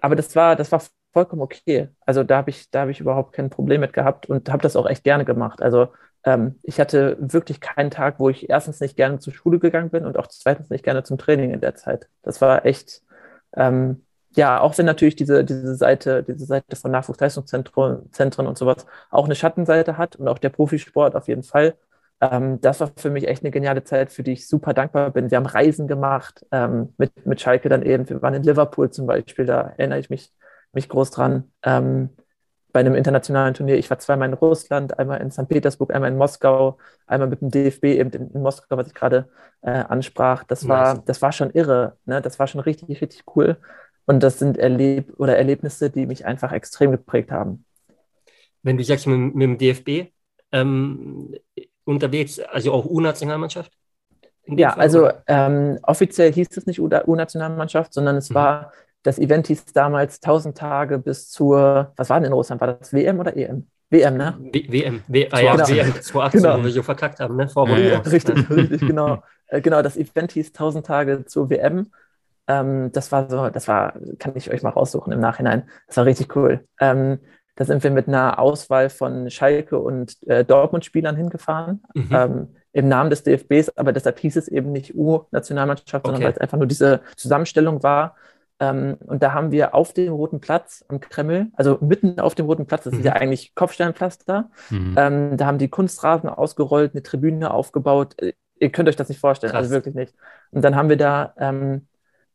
aber das war, das war vollkommen okay. Also da habe ich, da habe ich überhaupt kein Problem mit gehabt und habe das auch echt gerne gemacht. Also ähm, ich hatte wirklich keinen Tag, wo ich erstens nicht gerne zur Schule gegangen bin und auch zweitens nicht gerne zum Training in der Zeit. Das war echt, ähm, ja, auch wenn natürlich diese, diese Seite, diese Seite von Nachwuchsleistungszentren Zentren und sowas auch eine Schattenseite hat und auch der Profisport auf jeden Fall. Ähm, das war für mich echt eine geniale Zeit, für die ich super dankbar bin. Wir haben Reisen gemacht ähm, mit, mit Schalke dann eben. Wir waren in Liverpool zum Beispiel, da erinnere ich mich, mich groß dran. Ähm, bei einem internationalen Turnier. Ich war zweimal in Russland, einmal in St. Petersburg, einmal in Moskau, einmal mit dem DFB eben in, in Moskau, was ich gerade äh, ansprach. Das war, das war schon irre. Ne? Das war schon richtig, richtig cool. Und das sind Erleb oder Erlebnisse, die mich einfach extrem geprägt haben.
Wenn du sagst, mit, mit dem DFB ähm, unterwegs, also auch U-Nationalmannschaft?
Ja, Fall, also ähm, offiziell hieß es nicht U-Nationalmannschaft, sondern es mhm. war, das Event hieß damals 1000 Tage bis zur, was war denn in Russland? War das WM oder EM? WM, ne?
W WM, w ah, ja, genau. WM 2018, genau. wo wir so verkackt haben, ne?
Vor ja, richtig, richtig, genau. Äh, genau, das Event hieß 1000 Tage zur WM ähm, das war so, das war, kann ich euch mal raussuchen im Nachhinein. Das war richtig cool. Ähm, da sind wir mit einer Auswahl von Schalke und äh, Dortmund-Spielern hingefahren. Mhm. Ähm, im Namen des DFBs, aber deshalb hieß es eben nicht U-Nationalmannschaft, okay. sondern weil es einfach nur diese Zusammenstellung war. Ähm, und da haben wir auf dem Roten Platz am Kreml, also mitten auf dem Roten Platz, das mhm. ist ja eigentlich Kopfsteinpflaster, mhm. ähm, da haben die Kunstrasen ausgerollt, eine Tribüne aufgebaut. Äh, ihr könnt euch das nicht vorstellen, also Krass. also wirklich nicht. Und dann haben wir da ähm,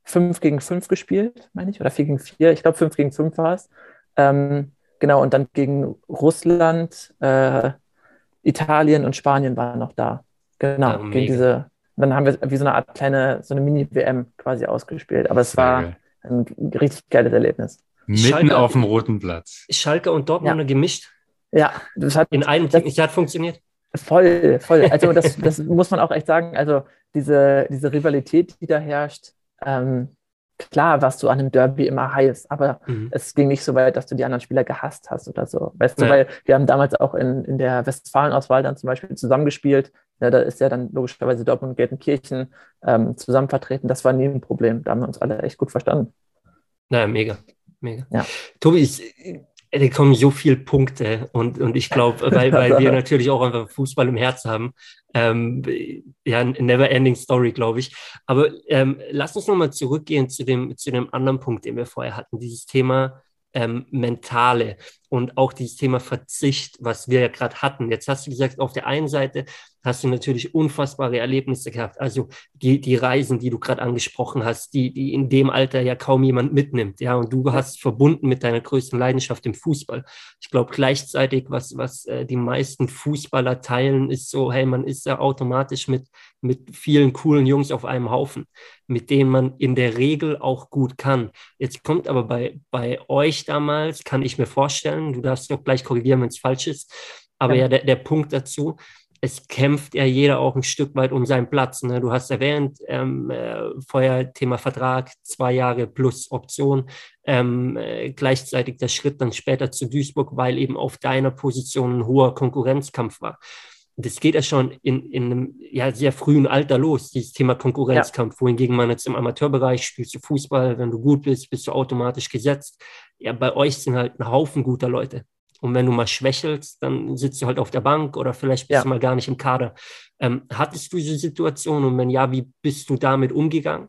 5 gegen 5 gespielt, meine ich, oder 4 gegen 4. Ich glaube, 5 gegen 5 war es. Ähm, genau, und dann gegen Russland, äh, Italien und Spanien waren noch da. Genau, ja, gegen diese. Dann haben wir wie so eine Art kleine, so eine Mini-WM quasi ausgespielt. Aber es war ein richtig geiles Erlebnis.
Mitten Schalke, auf dem roten Platz.
Schalke und Dortmund ja. gemischt.
Ja,
das hat in einem Team. Das hat funktioniert.
Voll, voll. Also das, das muss man auch echt sagen. Also diese, diese Rivalität, die da herrscht, ähm, klar warst du an einem Derby immer heiß, aber mhm. es ging nicht so weit, dass du die anderen Spieler gehasst hast oder so. Weißt ja. du, weil wir haben damals auch in, in der Westfalen-Auswahl dann zum Beispiel zusammengespielt. Ja, da ist ja dann logischerweise Dortmund und Gelsenkirchen ähm, zusammen vertreten. Das war nie ein Problem. Da haben wir uns alle echt gut verstanden.
Naja, mega. Mega. Ja. Tobi, ich, da kommen so viele Punkte und, und ich glaube, weil, weil wir natürlich auch einfach Fußball im Herz haben, ähm, ja, never ending story, glaube ich. Aber ähm, lass uns nochmal zurückgehen zu dem, zu dem anderen Punkt, den wir vorher hatten, dieses Thema ähm, mentale und auch dieses Thema Verzicht, was wir ja gerade hatten. Jetzt hast du gesagt, auf der einen Seite hast du natürlich unfassbare Erlebnisse gehabt. Also die, die Reisen, die du gerade angesprochen hast, die, die in dem Alter ja kaum jemand mitnimmt. Ja, und du hast verbunden mit deiner größten Leidenschaft im Fußball. Ich glaube gleichzeitig, was, was äh, die meisten Fußballer teilen, ist so, hey, man ist ja automatisch mit, mit vielen coolen Jungs auf einem Haufen, mit denen man in der Regel auch gut kann. Jetzt kommt aber bei, bei euch damals, kann ich mir vorstellen, du darfst doch gleich korrigieren, wenn es falsch ist, aber ja, ja der, der Punkt dazu, es kämpft ja jeder auch ein Stück weit um seinen Platz. Ne? Du hast erwähnt, ähm, äh, vorher Thema Vertrag, zwei Jahre plus Option, ähm, äh, gleichzeitig der Schritt dann später zu Duisburg, weil eben auf deiner Position ein hoher Konkurrenzkampf war. Das geht ja schon in, in einem ja, sehr frühen Alter los, dieses Thema Konkurrenzkampf, ja. wohingegen man jetzt im Amateurbereich spielst du Fußball, wenn du gut bist, bist du automatisch gesetzt. Ja, bei euch sind halt ein Haufen guter Leute. Und wenn du mal schwächelst, dann sitzt du halt auf der Bank oder vielleicht bist ja. du mal gar nicht im Kader. Ähm, hattest du diese Situation und wenn ja, wie bist du damit umgegangen?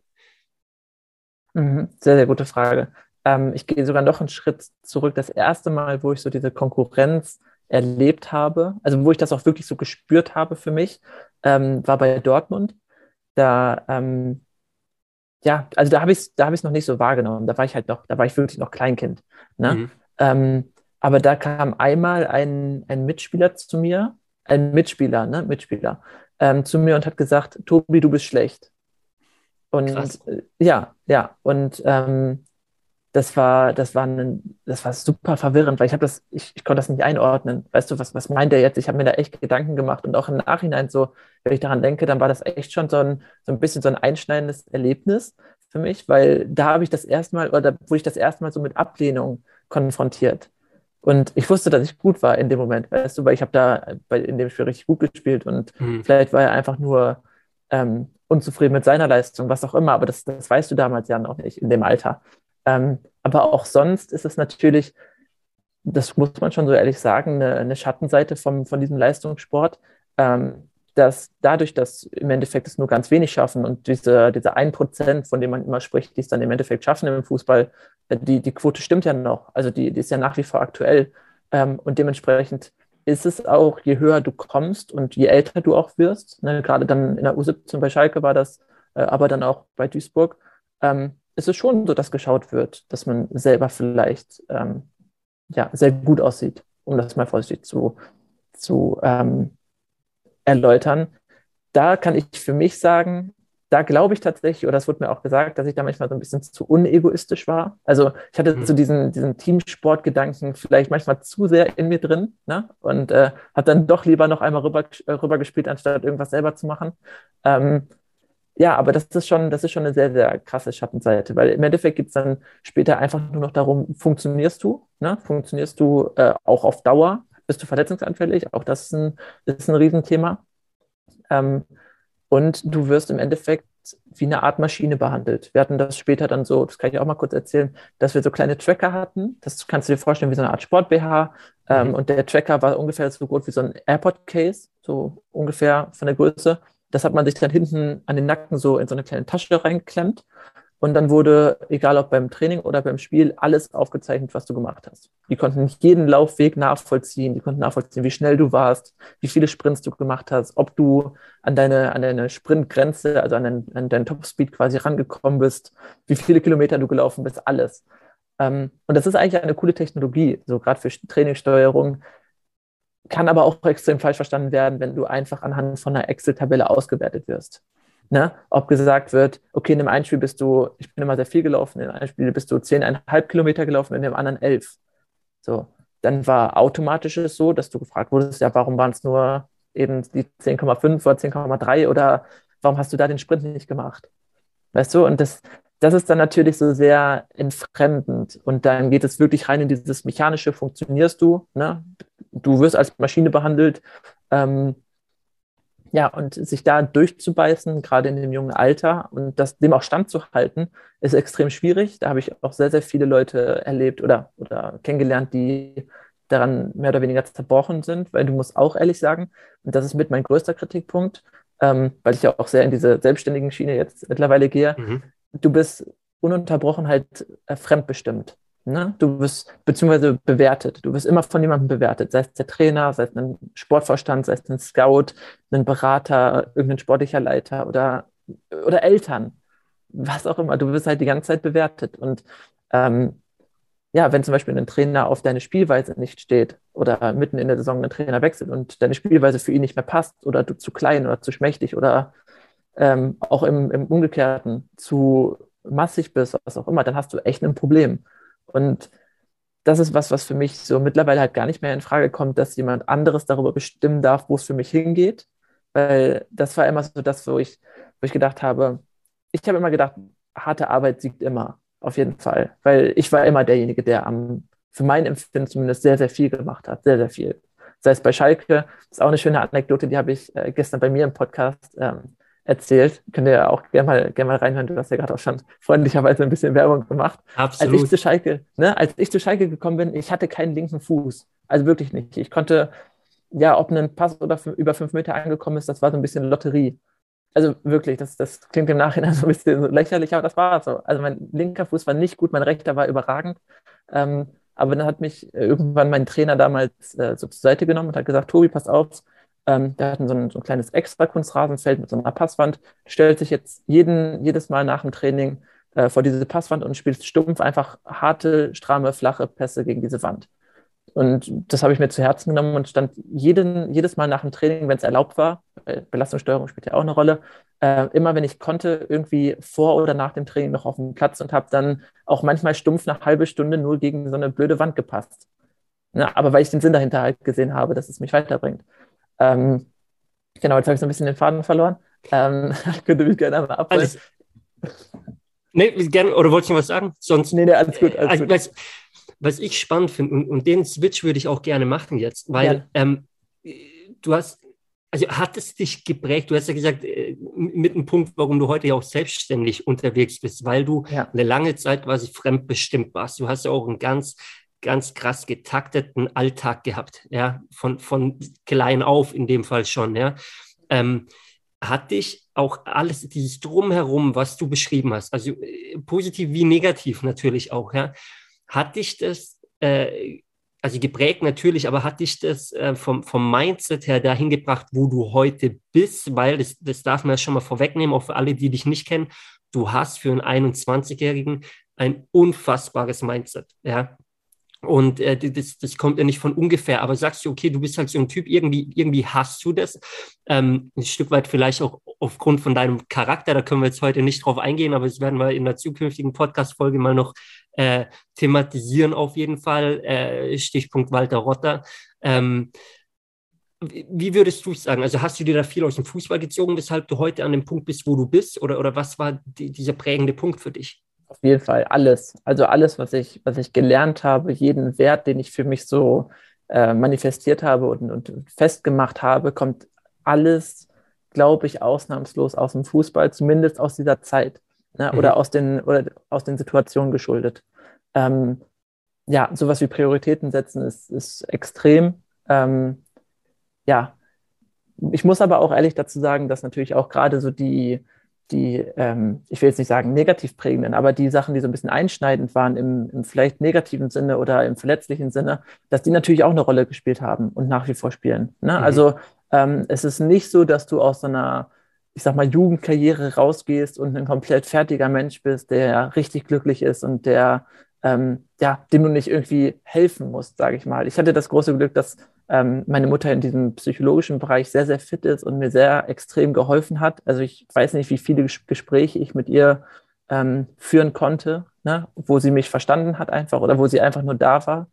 Mhm. Sehr, sehr gute Frage. Ähm, ich gehe sogar noch einen Schritt zurück. Das erste Mal, wo ich so diese Konkurrenz erlebt habe, also wo ich das auch wirklich so gespürt habe für mich, ähm, war bei Dortmund. Da, ähm, ja, also da habe ich es da hab noch nicht so wahrgenommen. Da war ich halt noch, da war ich wirklich noch Kleinkind. Ne? Mhm. Ähm, aber da kam einmal ein, ein Mitspieler zu mir, ein Mitspieler, ne, Mitspieler, ähm, zu mir und hat gesagt, Tobi, du bist schlecht. Und äh, ja, ja, und ähm, das war, das war, ein, das war super verwirrend, weil ich habe das, ich, ich konnte das nicht einordnen. Weißt du, was, was meint er jetzt? Ich habe mir da echt Gedanken gemacht und auch im Nachhinein so, wenn ich daran denke, dann war das echt schon so ein, so ein bisschen so ein einschneidendes Erlebnis für mich, weil da habe ich das erstmal, oder da wurde ich das erstmal so mit Ablehnung konfrontiert. Und ich wusste, dass ich gut war in dem Moment, weißt du, weil ich habe da bei, in dem Spiel richtig gut gespielt und mhm. vielleicht war er einfach nur ähm, unzufrieden mit seiner Leistung, was auch immer, aber das, das weißt du damals ja noch nicht in dem Alter. Ähm, aber auch sonst ist es natürlich, das muss man schon so ehrlich sagen, eine, eine Schattenseite vom, von diesem Leistungssport. Ähm, dass dadurch, dass im Endeffekt es nur ganz wenig schaffen und diese, diese 1%, von dem man immer spricht, die es dann im Endeffekt schaffen im Fußball, äh, die, die Quote stimmt ja noch. Also die, die ist ja nach wie vor aktuell. Ähm, und dementsprechend ist es auch, je höher du kommst und je älter du auch wirst, ne, gerade dann in der U17 bei Schalke war das, äh, aber dann auch bei Duisburg, ähm, ist es schon so, dass geschaut wird, dass man selber vielleicht ähm, ja, sehr gut aussieht, um das mal vorsichtig zu, zu ähm, erläutern. Da kann ich für mich sagen, da glaube ich tatsächlich, oder es wurde mir auch gesagt, dass ich da manchmal so ein bisschen zu unegoistisch war. Also ich hatte mhm. so diesen, diesen Teamsportgedanken vielleicht manchmal zu sehr in mir drin ne? und äh, habe dann doch lieber noch einmal rüber, äh, rüber gespielt, anstatt irgendwas selber zu machen. Ähm, ja, aber das ist schon, das ist schon eine sehr, sehr krasse Schattenseite, weil im Endeffekt geht es dann später einfach nur noch darum, funktionierst du? Ne? Funktionierst du äh, auch auf Dauer? Bist du verletzungsanfällig. Auch das ist ein, ist ein Riesenthema. Ähm, und du wirst im Endeffekt wie eine Art Maschine behandelt. Wir hatten das später dann so, das kann ich auch mal kurz erzählen, dass wir so kleine Tracker hatten. Das kannst du dir vorstellen wie so eine Art Sport-BH. Ähm, mhm. Und der Tracker war ungefähr so gut wie so ein AirPod-Case, so ungefähr von der Größe. Das hat man sich dann hinten an den Nacken so in so eine kleine Tasche reingeklemmt. Und dann wurde, egal ob beim Training oder beim Spiel, alles aufgezeichnet, was du gemacht hast. Die konnten jeden Laufweg nachvollziehen, die konnten nachvollziehen, wie schnell du warst, wie viele Sprints du gemacht hast, ob du an deine, an deine Sprintgrenze, also an, dein, an deinen Topspeed quasi rangekommen bist, wie viele Kilometer du gelaufen bist, alles. Ähm, und das ist eigentlich eine coole Technologie, so gerade für Trainingssteuerung. Kann aber auch extrem falsch verstanden werden, wenn du einfach anhand von einer Excel-Tabelle ausgewertet wirst. Ne? Ob gesagt wird, okay, in dem einen Spiel bist du, ich bin immer sehr viel gelaufen, in einem Spiel bist du 10,5 Kilometer gelaufen, in dem anderen 11. So, dann war automatisch es so, dass du gefragt wurdest, ja, warum waren es nur eben die 10,5 oder 10,3 oder warum hast du da den Sprint nicht gemacht? Weißt du, und das, das ist dann natürlich so sehr entfremdend. Und dann geht es wirklich rein in dieses mechanische, funktionierst du, ne? du wirst als Maschine behandelt. Ähm, ja, und sich da durchzubeißen, gerade in dem jungen Alter und das, dem auch standzuhalten, ist extrem schwierig. Da habe ich auch sehr, sehr viele Leute erlebt oder, oder kennengelernt, die daran mehr oder weniger zerbrochen sind, weil du musst auch ehrlich sagen, und das ist mit mein größter Kritikpunkt, ähm, weil ich ja auch sehr in diese selbstständigen Schiene jetzt mittlerweile gehe, mhm. du bist ununterbrochen halt äh, fremdbestimmt. Ne? Du wirst beziehungsweise bewertet. Du wirst immer von jemandem bewertet, sei es der Trainer, sei es ein Sportvorstand, sei es ein Scout, ein Berater, irgendein sportlicher Leiter oder, oder Eltern, was auch immer. Du wirst halt die ganze Zeit bewertet. Und ähm, ja, wenn zum Beispiel ein Trainer auf deine Spielweise nicht steht oder mitten in der Saison ein Trainer wechselt und deine Spielweise für ihn nicht mehr passt oder du zu klein oder zu schmächtig oder ähm, auch im, im Umgekehrten zu massig bist, was auch immer, dann hast du echt ein Problem. Und das ist was, was für mich so mittlerweile halt gar nicht mehr in Frage kommt, dass jemand anderes darüber bestimmen darf, wo es für mich hingeht. Weil das war immer so das, wo ich, wo ich gedacht habe, ich habe immer gedacht, harte Arbeit siegt immer, auf jeden Fall. Weil ich war immer derjenige, der am, für mein Empfinden zumindest sehr, sehr viel gemacht hat, sehr, sehr viel. Sei es bei Schalke, das ist auch eine schöne Anekdote, die habe ich äh, gestern bei mir im Podcast ähm, erzählt. Könnt ihr ja auch gerne mal, gerne mal reinhören. Du hast ja gerade auch schon freundlicherweise ein bisschen Werbung gemacht.
Absolut.
Als ich zu Schalke, ne, als ich zu Schalke gekommen bin, ich hatte keinen linken Fuß. Also wirklich nicht. Ich konnte, ja, ob ein Pass oder über fünf Meter angekommen ist, das war so ein bisschen Lotterie. Also wirklich, das, das klingt im Nachhinein so ein bisschen lächerlich, aber das war so. Also mein linker Fuß war nicht gut, mein rechter war überragend. Ähm, aber dann hat mich irgendwann mein Trainer damals äh, so zur Seite genommen und hat gesagt, Tobi, pass auf, ähm, der hat so ein, so ein kleines extra Kunstrasenfeld mit so einer Passwand, stellt sich jetzt jeden, jedes Mal nach dem Training äh, vor diese Passwand und spielt stumpf einfach harte, stramme, flache Pässe gegen diese Wand. Und das habe ich mir zu Herzen genommen und stand jeden, jedes Mal nach dem Training, wenn es erlaubt war, Belastungssteuerung spielt ja auch eine Rolle, äh, immer wenn ich konnte, irgendwie vor oder nach dem Training noch auf dem Platz und habe dann auch manchmal stumpf eine halbe Stunde nur gegen so eine blöde Wand gepasst. Ja, aber weil ich den Sinn dahinter halt gesehen habe, dass es mich weiterbringt. Ähm, genau, jetzt habe ich so ein bisschen den Faden verloren. Ähm, könnte mich gerne einmal abholen. Alles,
nee, gerne, oder wollte ich noch was sagen? Sonst,
nee, nee, alles gut. Alles
also, gut. Was, was, ich spannend finde, und, und, den Switch würde ich auch gerne machen jetzt, weil ja. ähm, du hast, also hat es dich geprägt, du hast ja gesagt, äh, mit einem Punkt, warum du heute ja auch selbstständig unterwegs bist, weil du ja. eine lange Zeit quasi fremdbestimmt warst. Du hast ja auch ein ganz ganz krass getakteten Alltag gehabt, ja, von, von klein auf in dem Fall schon, ja. Ähm, hat dich auch alles, dieses Drumherum, was du beschrieben hast, also äh, positiv wie negativ natürlich auch, ja, hat dich das, äh, also geprägt natürlich, aber hat dich das äh, vom, vom Mindset her dahin gebracht, wo du heute bist, weil das, das darf man ja schon mal vorwegnehmen, auch für alle, die dich nicht kennen, du hast für einen 21-Jährigen ein unfassbares Mindset, ja. Und äh, das, das kommt ja nicht von ungefähr, aber sagst du, okay, du bist halt so ein Typ, irgendwie, irgendwie hast du das. Ähm, ein Stück weit vielleicht auch aufgrund von deinem Charakter, da können wir jetzt heute nicht drauf eingehen, aber das werden wir in der zukünftigen Podcast-Folge mal noch äh, thematisieren, auf jeden Fall. Äh, Stichpunkt Walter Rotter. Ähm, wie würdest du sagen? Also hast du dir da viel aus dem Fußball gezogen, weshalb du heute an dem Punkt bist, wo du bist? Oder, oder was war die, dieser prägende Punkt für dich?
Auf jeden Fall alles. Also alles, was ich, was ich gelernt habe, jeden Wert, den ich für mich so äh, manifestiert habe und, und festgemacht habe, kommt alles, glaube ich, ausnahmslos aus dem Fußball, zumindest aus dieser Zeit ne? mhm. oder, aus den, oder aus den Situationen geschuldet. Ähm, ja, sowas wie Prioritäten setzen ist, ist extrem. Ähm, ja, ich muss aber auch ehrlich dazu sagen, dass natürlich auch gerade so die, die, ähm, ich will jetzt nicht sagen negativ prägenden, aber die Sachen, die so ein bisschen einschneidend waren im, im, vielleicht negativen Sinne oder im verletzlichen Sinne, dass die natürlich auch eine Rolle gespielt haben und nach wie vor spielen. Ne? Mhm. Also ähm, es ist nicht so, dass du aus so einer, ich sag mal, Jugendkarriere rausgehst und ein komplett fertiger Mensch bist, der richtig glücklich ist und der ähm, ja, dem du nicht irgendwie helfen musst, sage ich mal. Ich hatte das große Glück, dass ähm, meine Mutter in diesem psychologischen Bereich sehr, sehr fit ist und mir sehr extrem geholfen hat. Also ich weiß nicht, wie viele Gespräche ich mit ihr ähm, führen konnte, ne? wo sie mich verstanden hat einfach oder wo sie einfach nur da war,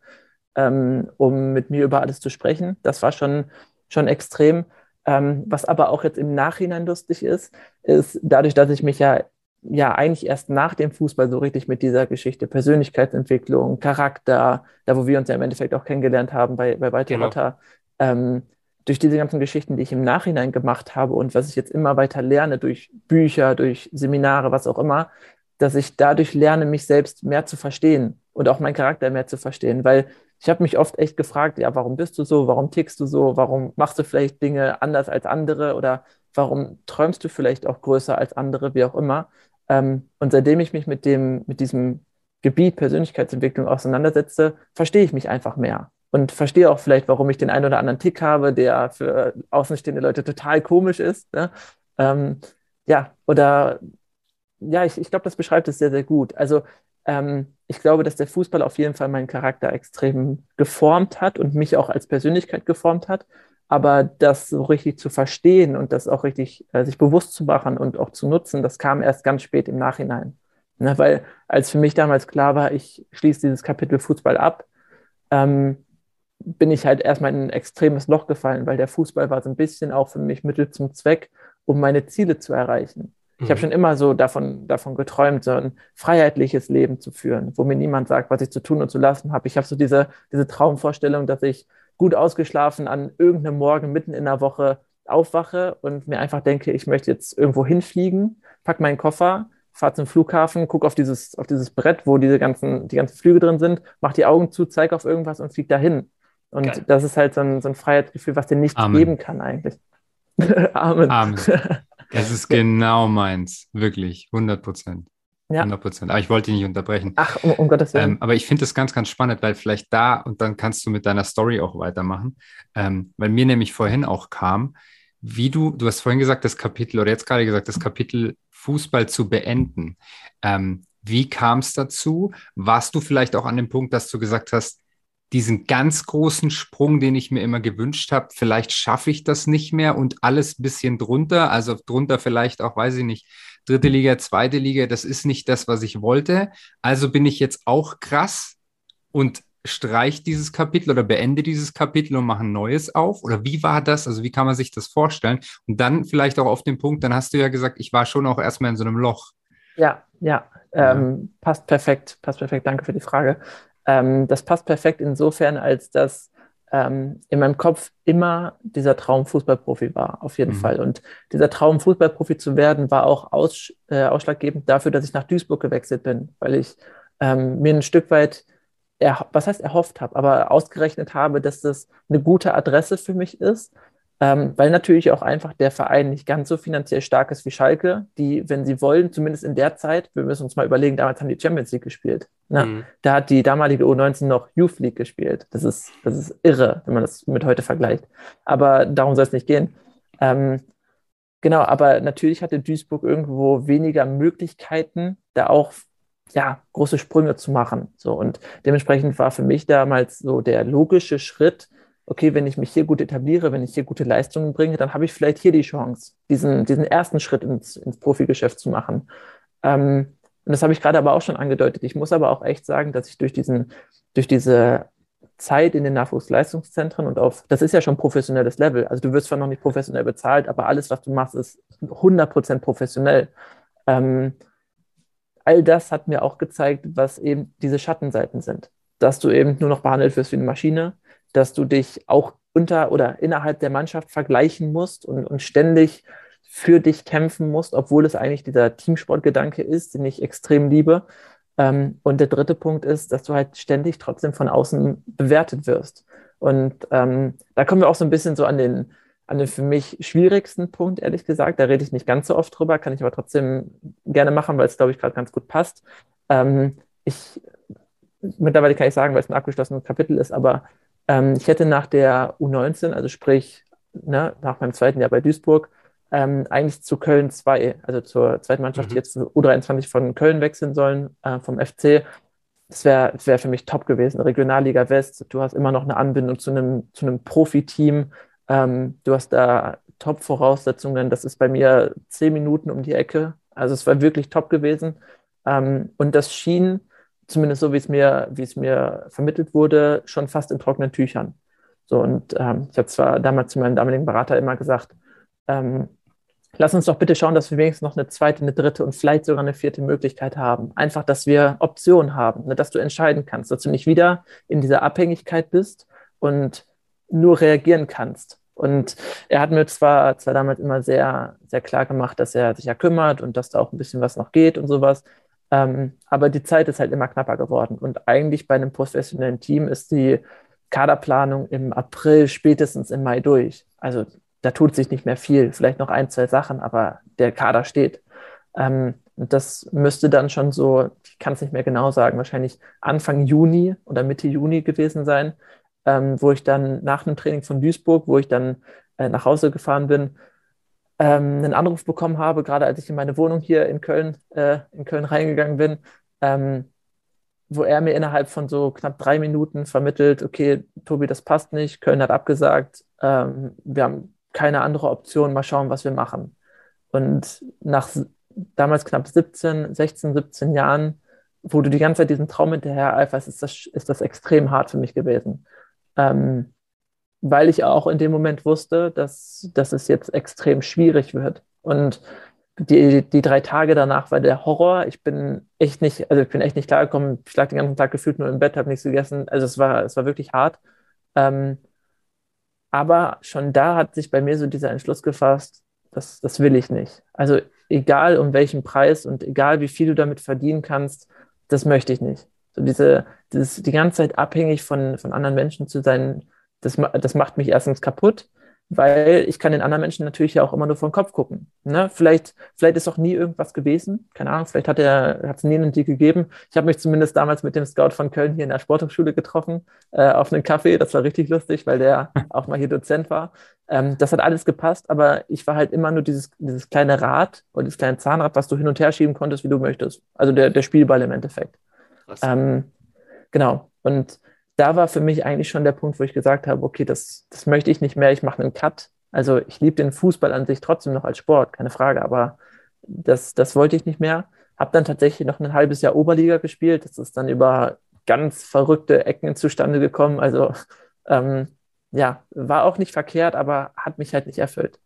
ähm, um mit mir über alles zu sprechen. Das war schon, schon extrem. Ähm, was aber auch jetzt im Nachhinein lustig ist, ist dadurch, dass ich mich ja ja eigentlich erst nach dem Fußball so richtig mit dieser Geschichte Persönlichkeitsentwicklung, Charakter, da wo wir uns ja im Endeffekt auch kennengelernt haben bei, bei Walter genau. ähm, durch diese ganzen Geschichten, die ich im Nachhinein gemacht habe und was ich jetzt immer weiter lerne, durch Bücher, durch Seminare, was auch immer, dass ich dadurch lerne, mich selbst mehr zu verstehen und auch meinen Charakter mehr zu verstehen. Weil ich habe mich oft echt gefragt, ja, warum bist du so, warum tickst du so, warum machst du vielleicht Dinge anders als andere oder warum träumst du vielleicht auch größer als andere, wie auch immer. Ähm, und seitdem ich mich mit dem, mit diesem Gebiet Persönlichkeitsentwicklung auseinandersetze, verstehe ich mich einfach mehr und verstehe auch vielleicht, warum ich den einen oder anderen Tick habe, der für außenstehende Leute total komisch ist. Ne? Ähm, ja, oder ja, ich, ich glaube, das beschreibt es sehr, sehr gut. Also ähm, ich glaube, dass der Fußball auf jeden Fall meinen Charakter extrem geformt hat und mich auch als Persönlichkeit geformt hat. Aber das so richtig zu verstehen und das auch richtig äh, sich bewusst zu machen und auch zu nutzen, das kam erst ganz spät im Nachhinein. Ne, weil als für mich damals klar war, ich schließe dieses Kapitel Fußball ab, ähm, bin ich halt erstmal in ein extremes Loch gefallen, weil der Fußball war so ein bisschen auch für mich Mittel zum Zweck, um meine Ziele zu erreichen. Ich habe mhm. schon immer so davon, davon geträumt, so ein freiheitliches Leben zu führen, wo mir niemand sagt, was ich zu tun und zu lassen habe. Ich habe so diese, diese Traumvorstellung, dass ich gut ausgeschlafen an irgendeinem Morgen mitten in der Woche aufwache und mir einfach denke, ich möchte jetzt irgendwo hinfliegen, pack meinen Koffer, fahre zum Flughafen, gucke auf dieses, auf dieses Brett, wo diese ganzen, die ganzen Flüge drin sind, mach die Augen zu, zeige auf irgendwas und fliege dahin. Und Geil. das ist halt so ein, so ein Freiheitsgefühl, was dir nichts Amen. geben kann eigentlich.
Amen. Amen. Das ist genau meins, wirklich, 100 Prozent. Ja. 100 Prozent. Aber ich wollte dich nicht unterbrechen.
Ach, um, um Gottes Willen.
Ähm, aber ich finde das ganz, ganz spannend, weil vielleicht da und dann kannst du mit deiner Story auch weitermachen. Ähm, weil mir nämlich vorhin auch kam, wie du, du hast vorhin gesagt, das Kapitel oder jetzt gerade gesagt, das Kapitel Fußball zu beenden. Ähm, wie kam es dazu? Warst du vielleicht auch an dem Punkt, dass du gesagt hast, diesen ganz großen Sprung, den ich mir immer gewünscht habe, vielleicht schaffe ich das nicht mehr und alles ein bisschen drunter, also drunter vielleicht auch, weiß ich nicht, dritte Liga, zweite Liga, das ist nicht das, was ich wollte. Also bin ich jetzt auch krass und streich dieses Kapitel oder beende dieses Kapitel und mache ein neues auf? Oder wie war das? Also wie kann man sich das vorstellen? Und dann vielleicht auch auf den Punkt, dann hast du ja gesagt, ich war schon auch erstmal in so einem Loch.
Ja, ja, ähm, passt perfekt, passt perfekt. Danke für die Frage. Ähm, das passt perfekt insofern, als dass ähm, in meinem Kopf immer dieser Traum Fußballprofi war, auf jeden mhm. Fall. Und dieser Traum Fußballprofi zu werden, war auch aus, äh, ausschlaggebend dafür, dass ich nach Duisburg gewechselt bin, weil ich ähm, mir ein Stück weit, was heißt erhofft habe, aber ausgerechnet habe, dass das eine gute Adresse für mich ist, ähm, weil natürlich auch einfach der Verein nicht ganz so finanziell stark ist wie Schalke, die, wenn sie wollen, zumindest in der Zeit, wir müssen uns mal überlegen, damals haben die Champions League gespielt. Ne? Mhm. Da hat die damalige U19 noch Youth League gespielt. Das ist, das ist irre, wenn man das mit heute vergleicht. Aber darum soll es nicht gehen. Ähm, genau, aber natürlich hatte Duisburg irgendwo weniger Möglichkeiten, da auch ja, große Sprünge zu machen. So, und dementsprechend war für mich damals so der logische Schritt, okay, wenn ich mich hier gut etabliere, wenn ich hier gute Leistungen bringe, dann habe ich vielleicht hier die Chance, diesen, diesen ersten Schritt ins, ins Profigeschäft zu machen. Ähm, und das habe ich gerade aber auch schon angedeutet. Ich muss aber auch echt sagen, dass ich durch diesen, durch diese Zeit in den Nachwuchsleistungszentren und auf, das ist ja schon professionelles Level. Also du wirst zwar noch nicht professionell bezahlt, aber alles, was du machst, ist 100% professionell. Ähm, all das hat mir auch gezeigt, was eben diese Schattenseiten sind. Dass du eben nur noch behandelt wirst wie eine Maschine, dass du dich auch unter oder innerhalb der Mannschaft vergleichen musst und, und ständig für dich kämpfen musst, obwohl es eigentlich dieser Teamsportgedanke ist, den ich extrem liebe. Ähm, und der dritte Punkt ist, dass du halt ständig trotzdem von außen bewertet wirst. Und ähm, da kommen wir auch so ein bisschen so an den, an den für mich schwierigsten Punkt, ehrlich gesagt. Da rede ich nicht ganz so oft drüber, kann ich aber trotzdem gerne machen, weil es, glaube ich, gerade ganz gut passt. Ähm, ich, mittlerweile kann ich sagen, weil es ein abgeschlossenes Kapitel ist, aber ähm, ich hätte nach der U19, also sprich ne, nach meinem zweiten Jahr bei Duisburg, ähm, eigentlich zu Köln 2, also zur zweiten Mannschaft, mhm. die jetzt U23 von Köln wechseln sollen, äh, vom FC. Das wäre wär für mich top gewesen. Regionalliga West, du hast immer noch eine Anbindung zu einem, zu einem Profi-Team. Ähm, du hast da Top-Voraussetzungen. Das ist bei mir zehn Minuten um die Ecke. Also es war wirklich top gewesen. Ähm, und das schien zumindest so wie es mir, wie es mir vermittelt wurde, schon fast in trockenen Tüchern. So, und ähm, ich habe zwar damals zu meinem damaligen Berater immer gesagt, ähm, lass uns doch bitte schauen, dass wir wenigstens noch eine zweite, eine dritte und vielleicht sogar eine vierte Möglichkeit haben. Einfach, dass wir Optionen haben, ne, dass du entscheiden kannst, dass du nicht wieder in dieser Abhängigkeit bist und nur reagieren kannst Und er hat mir zwar, zwar damals immer sehr, sehr klar gemacht, dass er sich ja kümmert und dass da auch ein bisschen was noch geht und sowas. Ähm, aber die Zeit ist halt immer knapper geworden. Und eigentlich bei einem professionellen Team ist die Kaderplanung im April, spätestens im Mai durch. Also da tut sich nicht mehr viel, vielleicht noch ein, zwei Sachen, aber der Kader steht. Ähm, das müsste dann schon so, ich kann es nicht mehr genau sagen, wahrscheinlich Anfang Juni oder Mitte Juni gewesen sein, ähm, wo ich dann nach einem Training von Duisburg, wo ich dann äh, nach Hause gefahren bin, ähm, einen Anruf bekommen habe, gerade als ich in meine Wohnung hier in Köln, äh, in Köln reingegangen bin, ähm, wo er mir innerhalb von so knapp drei Minuten vermittelt, okay, Tobi, das passt nicht, Köln hat abgesagt, ähm, wir haben keine andere Option, mal schauen, was wir machen. Und nach damals knapp 17, 16, 17 Jahren, wo du die ganze Zeit diesen Traum hinterher eiferst, ist das, ist das extrem hart für mich gewesen. Ähm, weil ich auch in dem Moment wusste, dass, dass es jetzt extrem schwierig wird. Und die, die drei Tage danach war der Horror. Ich bin echt nicht, also ich bin echt nicht klargekommen. Ich lag den ganzen Tag gefühlt nur im Bett, habe nichts gegessen. Also es war, es war wirklich hart. Ähm, aber schon da hat sich bei mir so dieser Entschluss gefasst, das, das will ich nicht. Also egal um welchen Preis und egal wie viel du damit verdienen kannst, das möchte ich nicht. So diese, dieses, die ganze Zeit abhängig von, von anderen Menschen zu sein, das, das macht mich erstens kaputt weil ich kann den anderen Menschen natürlich ja auch immer nur vor den Kopf gucken. Ne? Vielleicht, vielleicht ist auch nie irgendwas gewesen. Keine Ahnung, vielleicht hat er es nie einen Deal gegeben. Ich habe mich zumindest damals mit dem Scout von Köln hier in der Sporthochschule getroffen, äh, auf einen Kaffee. Das war richtig lustig, weil der auch mal hier Dozent war. Ähm, das hat alles gepasst, aber ich war halt immer nur dieses, dieses kleine Rad oder dieses kleine Zahnrad, was du hin und her schieben konntest, wie du möchtest. Also der, der Spielball im Endeffekt. Ähm, genau. Und da war für mich eigentlich schon der Punkt, wo ich gesagt habe, okay, das, das möchte ich nicht mehr, ich mache einen Cut. Also ich liebe den Fußball an sich trotzdem noch als Sport, keine Frage, aber das, das wollte ich nicht mehr. Habe dann tatsächlich noch ein halbes Jahr Oberliga gespielt. Das ist dann über ganz verrückte Ecken zustande gekommen. Also ähm, ja, war auch nicht verkehrt, aber hat mich halt nicht erfüllt.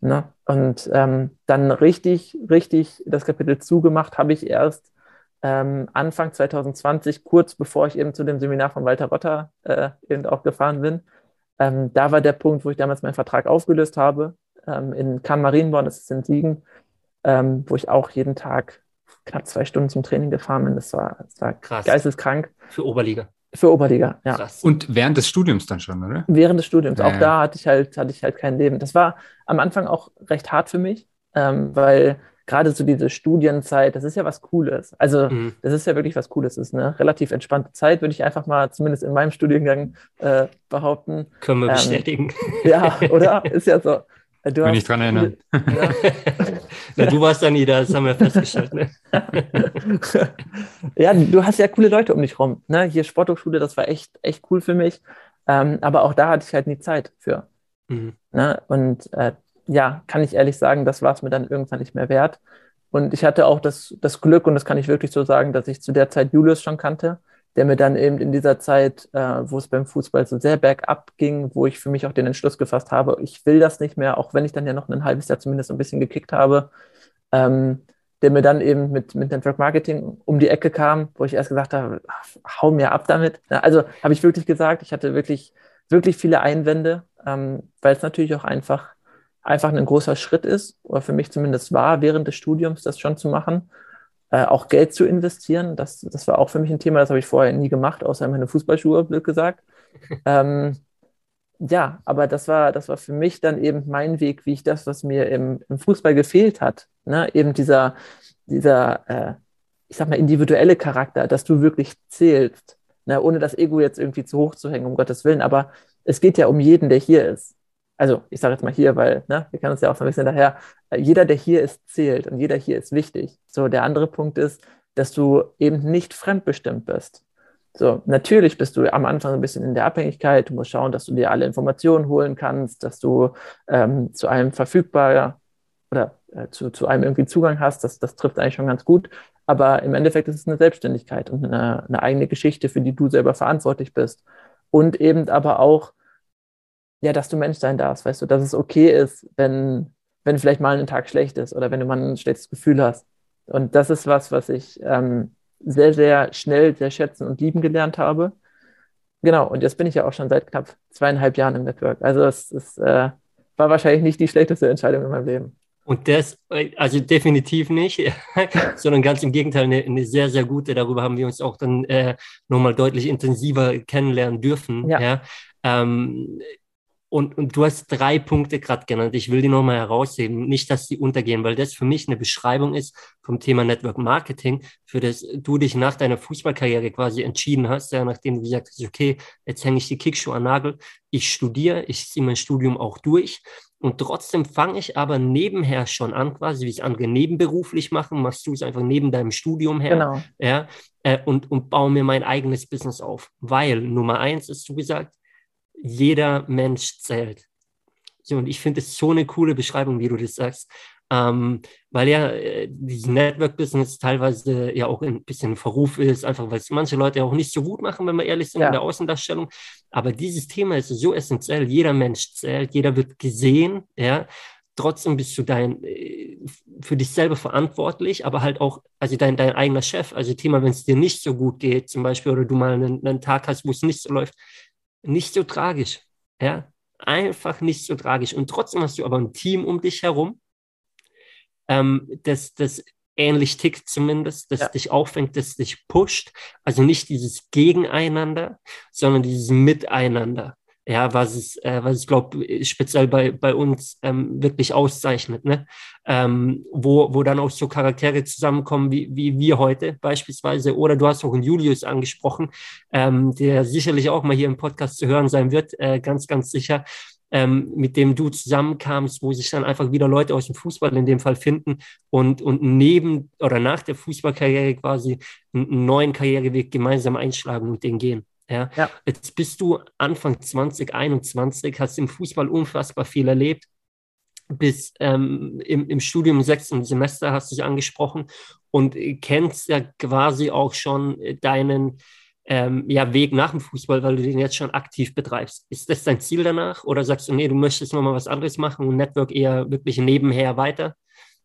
Ne? Und ähm, dann richtig, richtig das Kapitel zugemacht habe ich erst ähm, Anfang 2020, kurz bevor ich eben zu dem Seminar von Walter Rotter äh, eben auch gefahren bin. Ähm, da war der Punkt, wo ich damals meinen Vertrag aufgelöst habe, ähm, in Cannes Marienborn, das ist in Siegen, ähm, wo ich auch jeden Tag knapp zwei Stunden zum Training gefahren bin. Das war, das war Krass. geisteskrank.
Für Oberliga.
Für Oberliga, ja.
Krass. Und während des Studiums dann schon, oder?
Während des Studiums. Ja, auch da hatte ich halt, hatte ich halt kein Leben. Das war am Anfang auch recht hart für mich, ähm, weil gerade so diese Studienzeit, das ist ja was Cooles. Also mhm. das ist ja wirklich was Cooles. Das ist eine relativ entspannte Zeit, würde ich einfach mal zumindest in meinem Studiengang äh, behaupten.
Können wir ähm, bestätigen.
Ja, oder? Ist ja so.
Du Kann ich dran erinnern. Ja.
Na, du warst da nie da, das haben wir festgestellt. Ne?
ja, du hast ja coole Leute um dich rum. Ne? Hier Sporthochschule, das war echt, echt cool für mich. Ähm, aber auch da hatte ich halt nie Zeit für. Mhm. Ne? Und äh, ja, kann ich ehrlich sagen, das war es mir dann irgendwann nicht mehr wert. Und ich hatte auch das, das Glück, und das kann ich wirklich so sagen, dass ich zu der Zeit Julius schon kannte, der mir dann eben in dieser Zeit, äh, wo es beim Fußball so sehr bergab ging, wo ich für mich auch den Entschluss gefasst habe, ich will das nicht mehr, auch wenn ich dann ja noch ein halbes Jahr zumindest ein bisschen gekickt habe, ähm, der mir dann eben mit, mit Network Marketing um die Ecke kam, wo ich erst gesagt habe, hau mir ab damit. Also habe ich wirklich gesagt, ich hatte wirklich, wirklich viele Einwände, ähm, weil es natürlich auch einfach einfach ein großer Schritt ist, oder für mich zumindest war, während des Studiums das schon zu machen. Äh, auch Geld zu investieren, das, das war auch für mich ein Thema, das habe ich vorher nie gemacht, außer meine Fußballschuhe, blöd gesagt. ähm, ja, aber das war, das war für mich dann eben mein Weg, wie ich das, was mir im, im Fußball gefehlt hat, ne? eben dieser, dieser äh, ich sag mal, individuelle Charakter, dass du wirklich zählst, ne? ohne das Ego jetzt irgendwie zu hoch zu hängen, um Gottes Willen, aber es geht ja um jeden, der hier ist also ich sage jetzt mal hier, weil ne, wir kennen uns ja auch so ein bisschen daher, äh, jeder, der hier ist, zählt und jeder hier ist wichtig. So, der andere Punkt ist, dass du eben nicht fremdbestimmt bist. So, natürlich bist du am Anfang ein bisschen in der Abhängigkeit. Du musst schauen, dass du dir alle Informationen holen kannst, dass du ähm, zu einem verfügbar oder äh, zu, zu einem irgendwie Zugang hast. Das, das trifft eigentlich schon ganz gut. Aber im Endeffekt ist es eine Selbstständigkeit und eine, eine eigene Geschichte, für die du selber verantwortlich bist. Und eben aber auch ja, dass du Mensch sein darfst, weißt du, dass es okay ist, wenn, wenn vielleicht mal ein Tag schlecht ist oder wenn du mal ein schlechtes Gefühl hast. Und das ist was, was ich ähm, sehr, sehr schnell sehr schätzen und lieben gelernt habe. Genau, und jetzt bin ich ja auch schon seit knapp zweieinhalb Jahren im Network. Also es, es äh, war wahrscheinlich nicht die schlechteste Entscheidung in meinem Leben.
Und das, also definitiv nicht, sondern ganz im Gegenteil, eine, eine, sehr, sehr gute. Darüber haben wir uns auch dann äh, nochmal deutlich intensiver kennenlernen dürfen. Ja. ja. Ähm, und, und du hast drei Punkte gerade genannt. Ich will die nochmal herausheben. Nicht, dass die untergehen, weil das für mich eine Beschreibung ist vom Thema Network Marketing, für das du dich nach deiner Fußballkarriere quasi entschieden hast, ja, nachdem du gesagt hast, okay, jetzt hänge ich die Kickschuhe an Nagel, ich studiere, ich ziehe mein Studium auch durch. Und trotzdem fange ich aber nebenher schon an, quasi wie ich andere nebenberuflich machen, machst du es einfach neben deinem Studium her. Genau. Ja, äh, und, und baue mir mein eigenes Business auf. Weil Nummer eins ist, du gesagt, jeder Mensch zählt. So, und ich finde es so eine coole Beschreibung, wie du das sagst. Ähm, weil ja äh, dieses Network-Business teilweise ja auch ein bisschen Verruf ist, einfach weil es manche Leute auch nicht so gut machen, wenn wir ehrlich sind ja. in der Außendarstellung. Aber dieses Thema ist so essentiell. Jeder Mensch zählt, jeder wird gesehen, ja. Trotzdem bist du dein, äh, für dich selber verantwortlich, aber halt auch, also dein, dein eigener Chef. Also Thema, wenn es dir nicht so gut geht, zum Beispiel, oder du mal einen, einen Tag hast, wo es nicht so läuft, nicht so tragisch. Ja, einfach nicht so tragisch. Und trotzdem hast du aber ein Team um dich herum, ähm, das, das ähnlich tickt zumindest, das ja. dich auffängt, das dich pusht. Also nicht dieses Gegeneinander, sondern dieses Miteinander ja, was es, äh, was ich glaube, speziell bei, bei uns ähm, wirklich auszeichnet, ne? Ähm, wo, wo dann auch so Charaktere zusammenkommen, wie, wie wir heute beispielsweise. Oder du hast auch einen Julius angesprochen, ähm, der sicherlich auch mal hier im Podcast zu hören sein wird, äh, ganz, ganz sicher. Ähm, mit dem du zusammenkamst, wo sich dann einfach wieder Leute aus dem Fußball in dem Fall finden und, und neben oder nach der Fußballkarriere quasi einen neuen Karriereweg gemeinsam einschlagen und den gehen. Ja? ja. Jetzt bist du Anfang 2021, hast im Fußball unfassbar viel erlebt. Bis ähm, im, im Studium sechsten Semester hast du dich angesprochen und kennst ja quasi auch schon deinen ähm, ja, Weg nach dem Fußball, weil du den jetzt schon aktiv betreibst. Ist das dein Ziel danach? Oder sagst du, nee, du möchtest nochmal was anderes machen und Network eher wirklich nebenher weiter?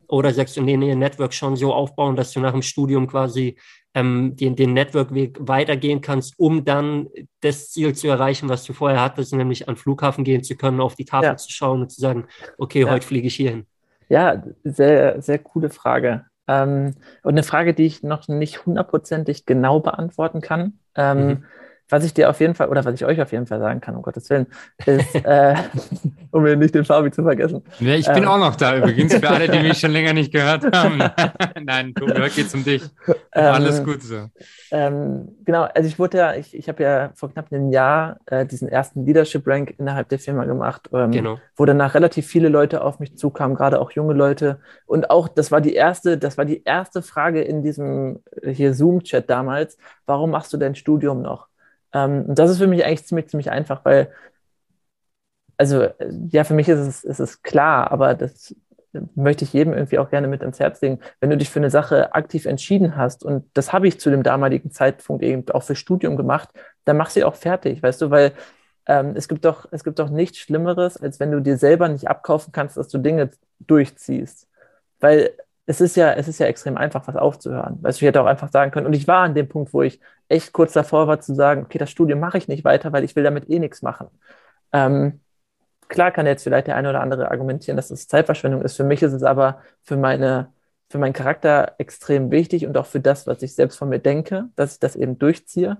Oder sagst du, nee, nee, Network schon so aufbauen, dass du nach dem Studium quasi ähm, den, den Network-Weg weitergehen kannst, um dann das Ziel zu erreichen, was du vorher hattest, nämlich an den Flughafen gehen zu können, auf die Tafel ja. zu schauen und zu sagen, okay, ja. heute fliege ich hierhin?
Ja, sehr, sehr coole Frage. Ähm, und eine Frage, die ich noch nicht hundertprozentig genau beantworten kann. Ähm, mhm. Was ich dir auf jeden Fall, oder was ich euch auf jeden Fall sagen kann, um Gottes Willen, ist, äh, um mir nicht den Fabi zu vergessen.
Ja, ich bin ähm, auch noch da übrigens, für alle, die mich schon länger nicht gehört haben. Nein, Tobi, heute geht's um dich. Ähm, Alles gut so.
Ähm, genau, also ich wurde ja, ich, ich habe ja vor knapp einem Jahr äh, diesen ersten Leadership Rank innerhalb der Firma gemacht, ähm, genau. wo danach relativ viele Leute auf mich zukamen, gerade auch junge Leute. Und auch, das war die erste, das war die erste Frage in diesem äh, hier Zoom-Chat damals, warum machst du dein Studium noch? Ähm, das ist für mich eigentlich ziemlich, ziemlich einfach, weil, also ja, für mich ist es, ist es klar, aber das möchte ich jedem irgendwie auch gerne mit ins Herz legen. Wenn du dich für eine Sache aktiv entschieden hast, und das habe ich zu dem damaligen Zeitpunkt eben auch für Studium gemacht, dann mach sie auch fertig, weißt du, weil ähm, es gibt doch, es gibt doch nichts Schlimmeres, als wenn du dir selber nicht abkaufen kannst, dass du Dinge durchziehst. Weil es ist ja, es ist ja extrem einfach, was aufzuhören. Weißt du, ich hätte auch einfach sagen können, und ich war an dem Punkt, wo ich echt kurz davor war zu sagen, okay, das Studium mache ich nicht weiter, weil ich will damit eh nichts machen. Ähm, klar kann jetzt vielleicht der eine oder andere argumentieren, dass es Zeitverschwendung ist. Für mich ist es aber für meine, für meinen Charakter extrem wichtig und auch für das, was ich selbst von mir denke, dass ich das eben durchziehe.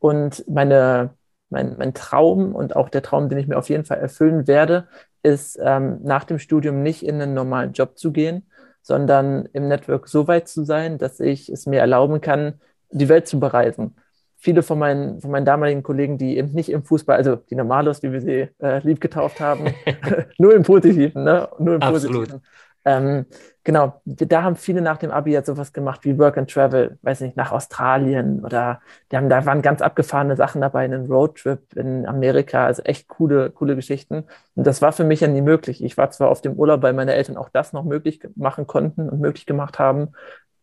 Und meine, mein, mein Traum und auch der Traum, den ich mir auf jeden Fall erfüllen werde, ist, ähm, nach dem Studium nicht in einen normalen Job zu gehen, sondern im Network so weit zu sein, dass ich es mir erlauben kann, die Welt zu bereisen. Viele von meinen, von meinen damaligen Kollegen, die eben nicht im Fußball, also die Normalos, wie wir sie äh, lieb getauft haben, nur im Positiven, ne? Nur im Absolut. Positiven. Ähm, genau, da haben viele nach dem Abi jetzt sowas gemacht wie Work and Travel, weiß nicht, nach Australien oder die haben, da waren ganz abgefahrene Sachen dabei, einen Roadtrip in Amerika, also echt coole, coole Geschichten. Und das war für mich ja nie möglich. Ich war zwar auf dem Urlaub, weil meine Eltern auch das noch möglich machen konnten und möglich gemacht haben,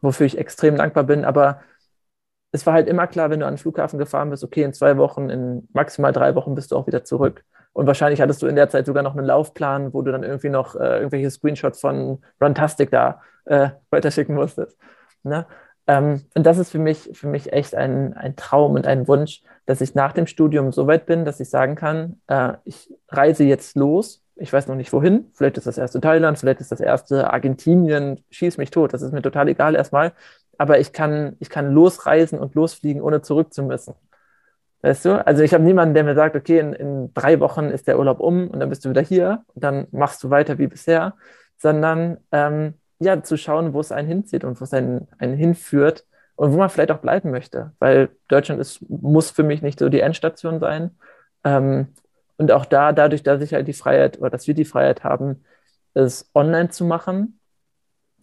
wofür ich extrem dankbar bin, aber es war halt immer klar, wenn du an den Flughafen gefahren bist, okay, in zwei Wochen, in maximal drei Wochen bist du auch wieder zurück. Und wahrscheinlich hattest du in der Zeit sogar noch einen Laufplan, wo du dann irgendwie noch äh, irgendwelche Screenshots von Runtastic da äh, weiterschicken musstest. Ne? Ähm, und das ist für mich, für mich echt ein, ein Traum und ein Wunsch, dass ich nach dem Studium so weit bin, dass ich sagen kann, äh, ich reise jetzt los. Ich weiß noch nicht wohin. Vielleicht ist das erste Thailand, vielleicht ist das erste Argentinien. Schieß mich tot. Das ist mir total egal erstmal. Aber ich kann, ich kann losreisen und losfliegen, ohne zurück zu müssen. Weißt du? Also ich habe niemanden, der mir sagt, okay, in, in, drei Wochen ist der Urlaub um und dann bist du wieder hier und dann machst du weiter wie bisher, sondern ähm, ja, zu schauen, wo es einen hinzieht und wo es einen, einen hinführt und wo man vielleicht auch bleiben möchte. Weil Deutschland ist, muss für mich nicht so die Endstation sein. Ähm, und auch da, dadurch, dass ich halt die Freiheit oder dass wir die Freiheit haben, es online zu machen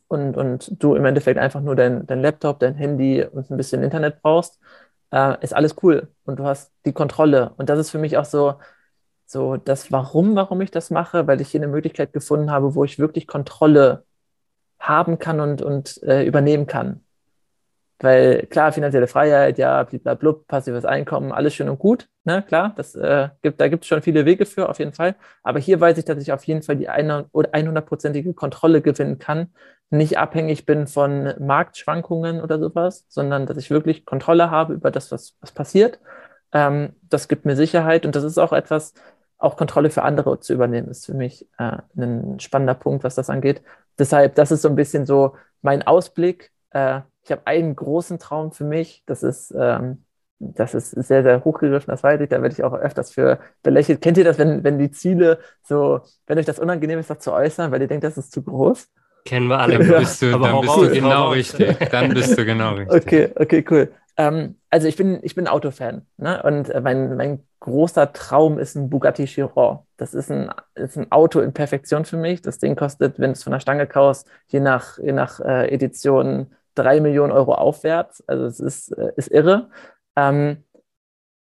und, und du im Endeffekt einfach nur dein, dein Laptop, dein Handy und ein bisschen Internet brauchst, äh, ist alles cool und du hast die Kontrolle. Und das ist für mich auch so, so das Warum, warum ich das mache, weil ich hier eine Möglichkeit gefunden habe, wo ich wirklich Kontrolle haben kann und, und äh, übernehmen kann. Weil klar, finanzielle Freiheit, ja, blablabla, passives Einkommen, alles schön und gut, ne, klar, das, äh, gibt, da gibt es schon viele Wege für, auf jeden Fall. Aber hier weiß ich, dass ich auf jeden Fall die 100-prozentige Kontrolle gewinnen kann, nicht abhängig bin von Marktschwankungen oder sowas, sondern dass ich wirklich Kontrolle habe über das, was, was passiert. Ähm, das gibt mir Sicherheit und das ist auch etwas, auch Kontrolle für andere zu übernehmen, ist für mich äh, ein spannender Punkt, was das angeht. Deshalb, das ist so ein bisschen so mein Ausblick. Äh, ich habe einen großen Traum für mich, das ist, ähm, das ist sehr, sehr hochgegriffen, das weiß ich, da werde ich auch öfters für belächelt. Kennt ihr das, wenn, wenn die Ziele so, wenn euch das unangenehm ist, das zu äußern, weil ihr denkt, das ist zu groß?
Kennen wir alle.
Dann bist du, dann bist du genau richtig. Dann bist du genau richtig.
Okay, okay, cool. Ähm, also ich bin, ich bin Autofan. Ne? Und mein, mein großer Traum ist ein Bugatti Chiron. Das ist ein, ist ein Auto in Perfektion für mich. Das Ding kostet, wenn du es von der Stange kaufst, je nach, je nach äh, Edition drei Millionen Euro aufwärts. Also es ist, äh, ist irre. Ähm,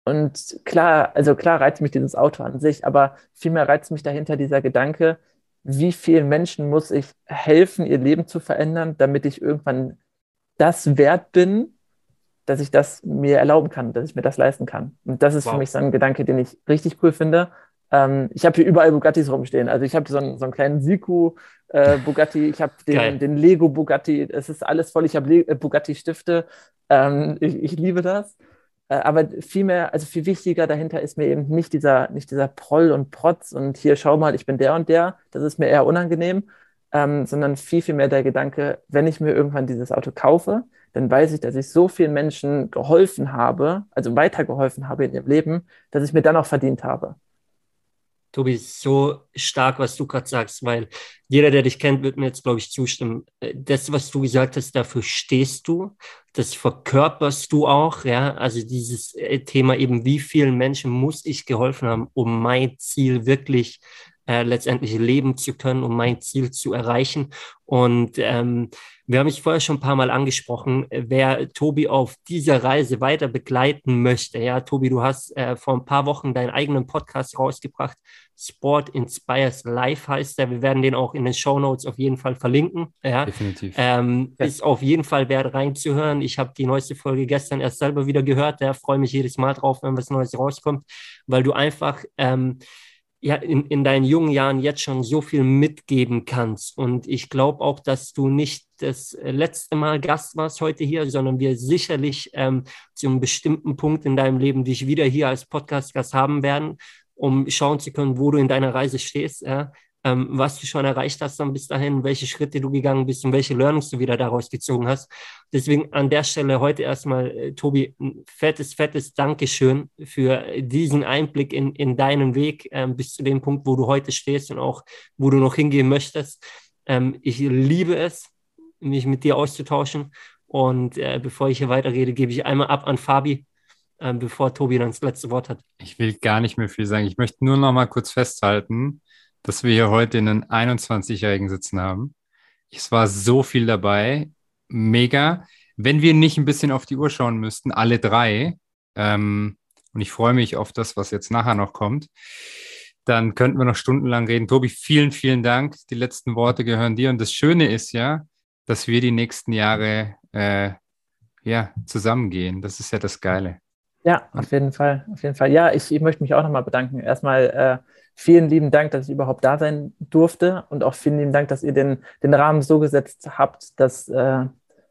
und klar, also klar reizt mich dieses Auto an sich, aber vielmehr reizt mich dahinter dieser Gedanke, wie vielen Menschen muss ich helfen, ihr Leben zu verändern, damit ich irgendwann das wert bin, dass ich das mir erlauben kann, dass ich mir das leisten kann. Und das ist wow. für mich so ein Gedanke, den ich richtig cool finde. Ähm, ich habe hier überall Bugattis rumstehen. Also ich habe so, einen, so einen kleinen Siku äh, Bugatti, ich habe den, den, Lego Bugatti, es ist alles voll. Ich habe äh, Bugatti Stifte. Ähm, ich, ich liebe das. Äh, aber viel mehr, also viel wichtiger dahinter ist mir eben nicht dieser, nicht dieser Proll und Protz und hier schau mal, ich bin der und der. Das ist mir eher unangenehm, ähm, sondern viel, viel mehr der Gedanke, wenn ich mir irgendwann dieses Auto kaufe, dann weiß ich, dass ich so vielen Menschen geholfen habe, also weitergeholfen habe in ihrem Leben, dass ich mir dann auch verdient habe.
Tobi, so stark, was du gerade sagst, weil jeder, der dich kennt, wird mir jetzt, glaube ich, zustimmen. Äh, das, was du gesagt hast, dafür stehst du, das verkörperst du auch, ja. Also dieses äh, Thema eben, wie vielen Menschen muss ich geholfen haben, um mein Ziel wirklich äh, letztendlich leben zu können, um mein Ziel zu erreichen. Und ähm, wir haben mich vorher schon ein paar Mal angesprochen, wer Tobi auf dieser Reise weiter begleiten möchte. Ja, Tobi, du hast äh, vor ein paar Wochen deinen eigenen Podcast rausgebracht. Sport Inspires Life heißt der. Wir werden den auch in den Show Notes auf jeden Fall verlinken. Ja, definitiv. Ähm, ja. Ist auf jeden Fall wert reinzuhören. Ich habe die neueste Folge gestern erst selber wieder gehört. Da ja, freue mich jedes Mal drauf, wenn was Neues rauskommt, weil du einfach ähm, ja, in, in deinen jungen Jahren jetzt schon so viel mitgeben kannst. Und ich glaube auch, dass du nicht das letzte Mal Gast warst heute hier, sondern wir sicherlich ähm, zu einem bestimmten Punkt in deinem Leben dich wieder hier als Podcast-Gast haben werden, um schauen zu können, wo du in deiner Reise stehst. Ja? Ähm, was du schon erreicht hast dann bis dahin, welche Schritte du gegangen bist und welche Learnings du wieder daraus gezogen hast. Deswegen an der Stelle heute erstmal, äh, Tobi, ein fettes, fettes Dankeschön für diesen Einblick in, in deinen Weg ähm, bis zu dem Punkt, wo du heute stehst und auch, wo du noch hingehen möchtest. Ähm, ich liebe es, mich mit dir auszutauschen. Und äh, bevor ich hier weiterrede, gebe ich einmal ab an Fabi, äh, bevor Tobi dann das letzte Wort hat.
Ich will gar nicht mehr viel sagen. Ich möchte nur noch mal kurz festhalten, dass wir hier heute einen 21-Jährigen sitzen haben. Es war so viel dabei. Mega. Wenn wir nicht ein bisschen auf die Uhr schauen müssten, alle drei, ähm, und ich freue mich auf das, was jetzt nachher noch kommt, dann könnten wir noch stundenlang reden. Tobi, vielen, vielen Dank. Die letzten Worte gehören dir. Und das Schöne ist ja, dass wir die nächsten Jahre äh, ja, zusammengehen. Das ist ja das Geile.
Ja, auf jeden Fall. Auf jeden Fall. Ja, ich, ich möchte mich auch nochmal bedanken. Erstmal äh, vielen lieben Dank, dass ich überhaupt da sein durfte und auch vielen lieben Dank, dass ihr den, den Rahmen so gesetzt habt, dass, äh, ja,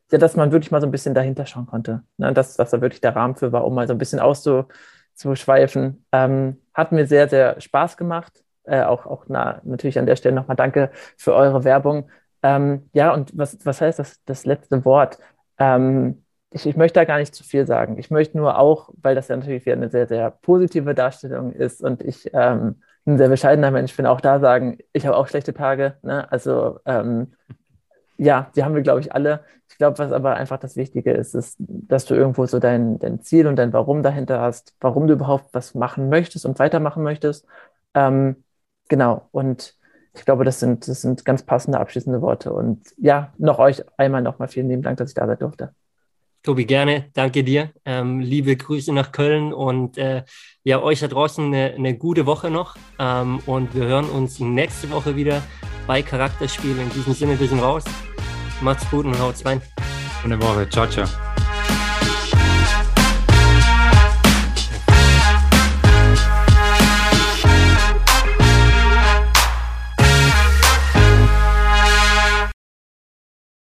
dass man wirklich mal so ein bisschen dahinter schauen konnte. Ne? Dass, dass da wirklich der Rahmen für war, um mal so ein bisschen auszuschweifen. Ähm, hat mir sehr, sehr Spaß gemacht. Äh, auch auch na, natürlich an der Stelle nochmal danke für eure Werbung. Ähm, ja, und was, was heißt das, das letzte Wort? Ähm, ich, ich möchte da gar nicht zu viel sagen. Ich möchte nur auch, weil das ja natürlich wieder eine sehr, sehr positive Darstellung ist und ich ähm, ein sehr bescheidener Mensch bin, auch da sagen, ich habe auch schlechte Tage. Ne? Also ähm, ja, die haben wir, glaube ich, alle. Ich glaube, was aber einfach das Wichtige ist, ist, dass du irgendwo so dein, dein Ziel und dein Warum dahinter hast, warum du überhaupt was machen möchtest und weitermachen möchtest. Ähm, genau. Und ich glaube, das sind, das sind ganz passende abschließende Worte. Und ja, noch euch einmal nochmal vielen lieben Dank, dass ich da sein durfte.
Tobi, gerne. Danke dir. Ähm, liebe Grüße nach Köln und äh, ja, euch da draußen eine, eine gute Woche noch. Ähm, und wir hören uns nächste Woche wieder bei Charakterspiel. In diesem Sinne, wir sind raus. Macht's gut und haut's rein.
Eine Woche. Ciao, ciao.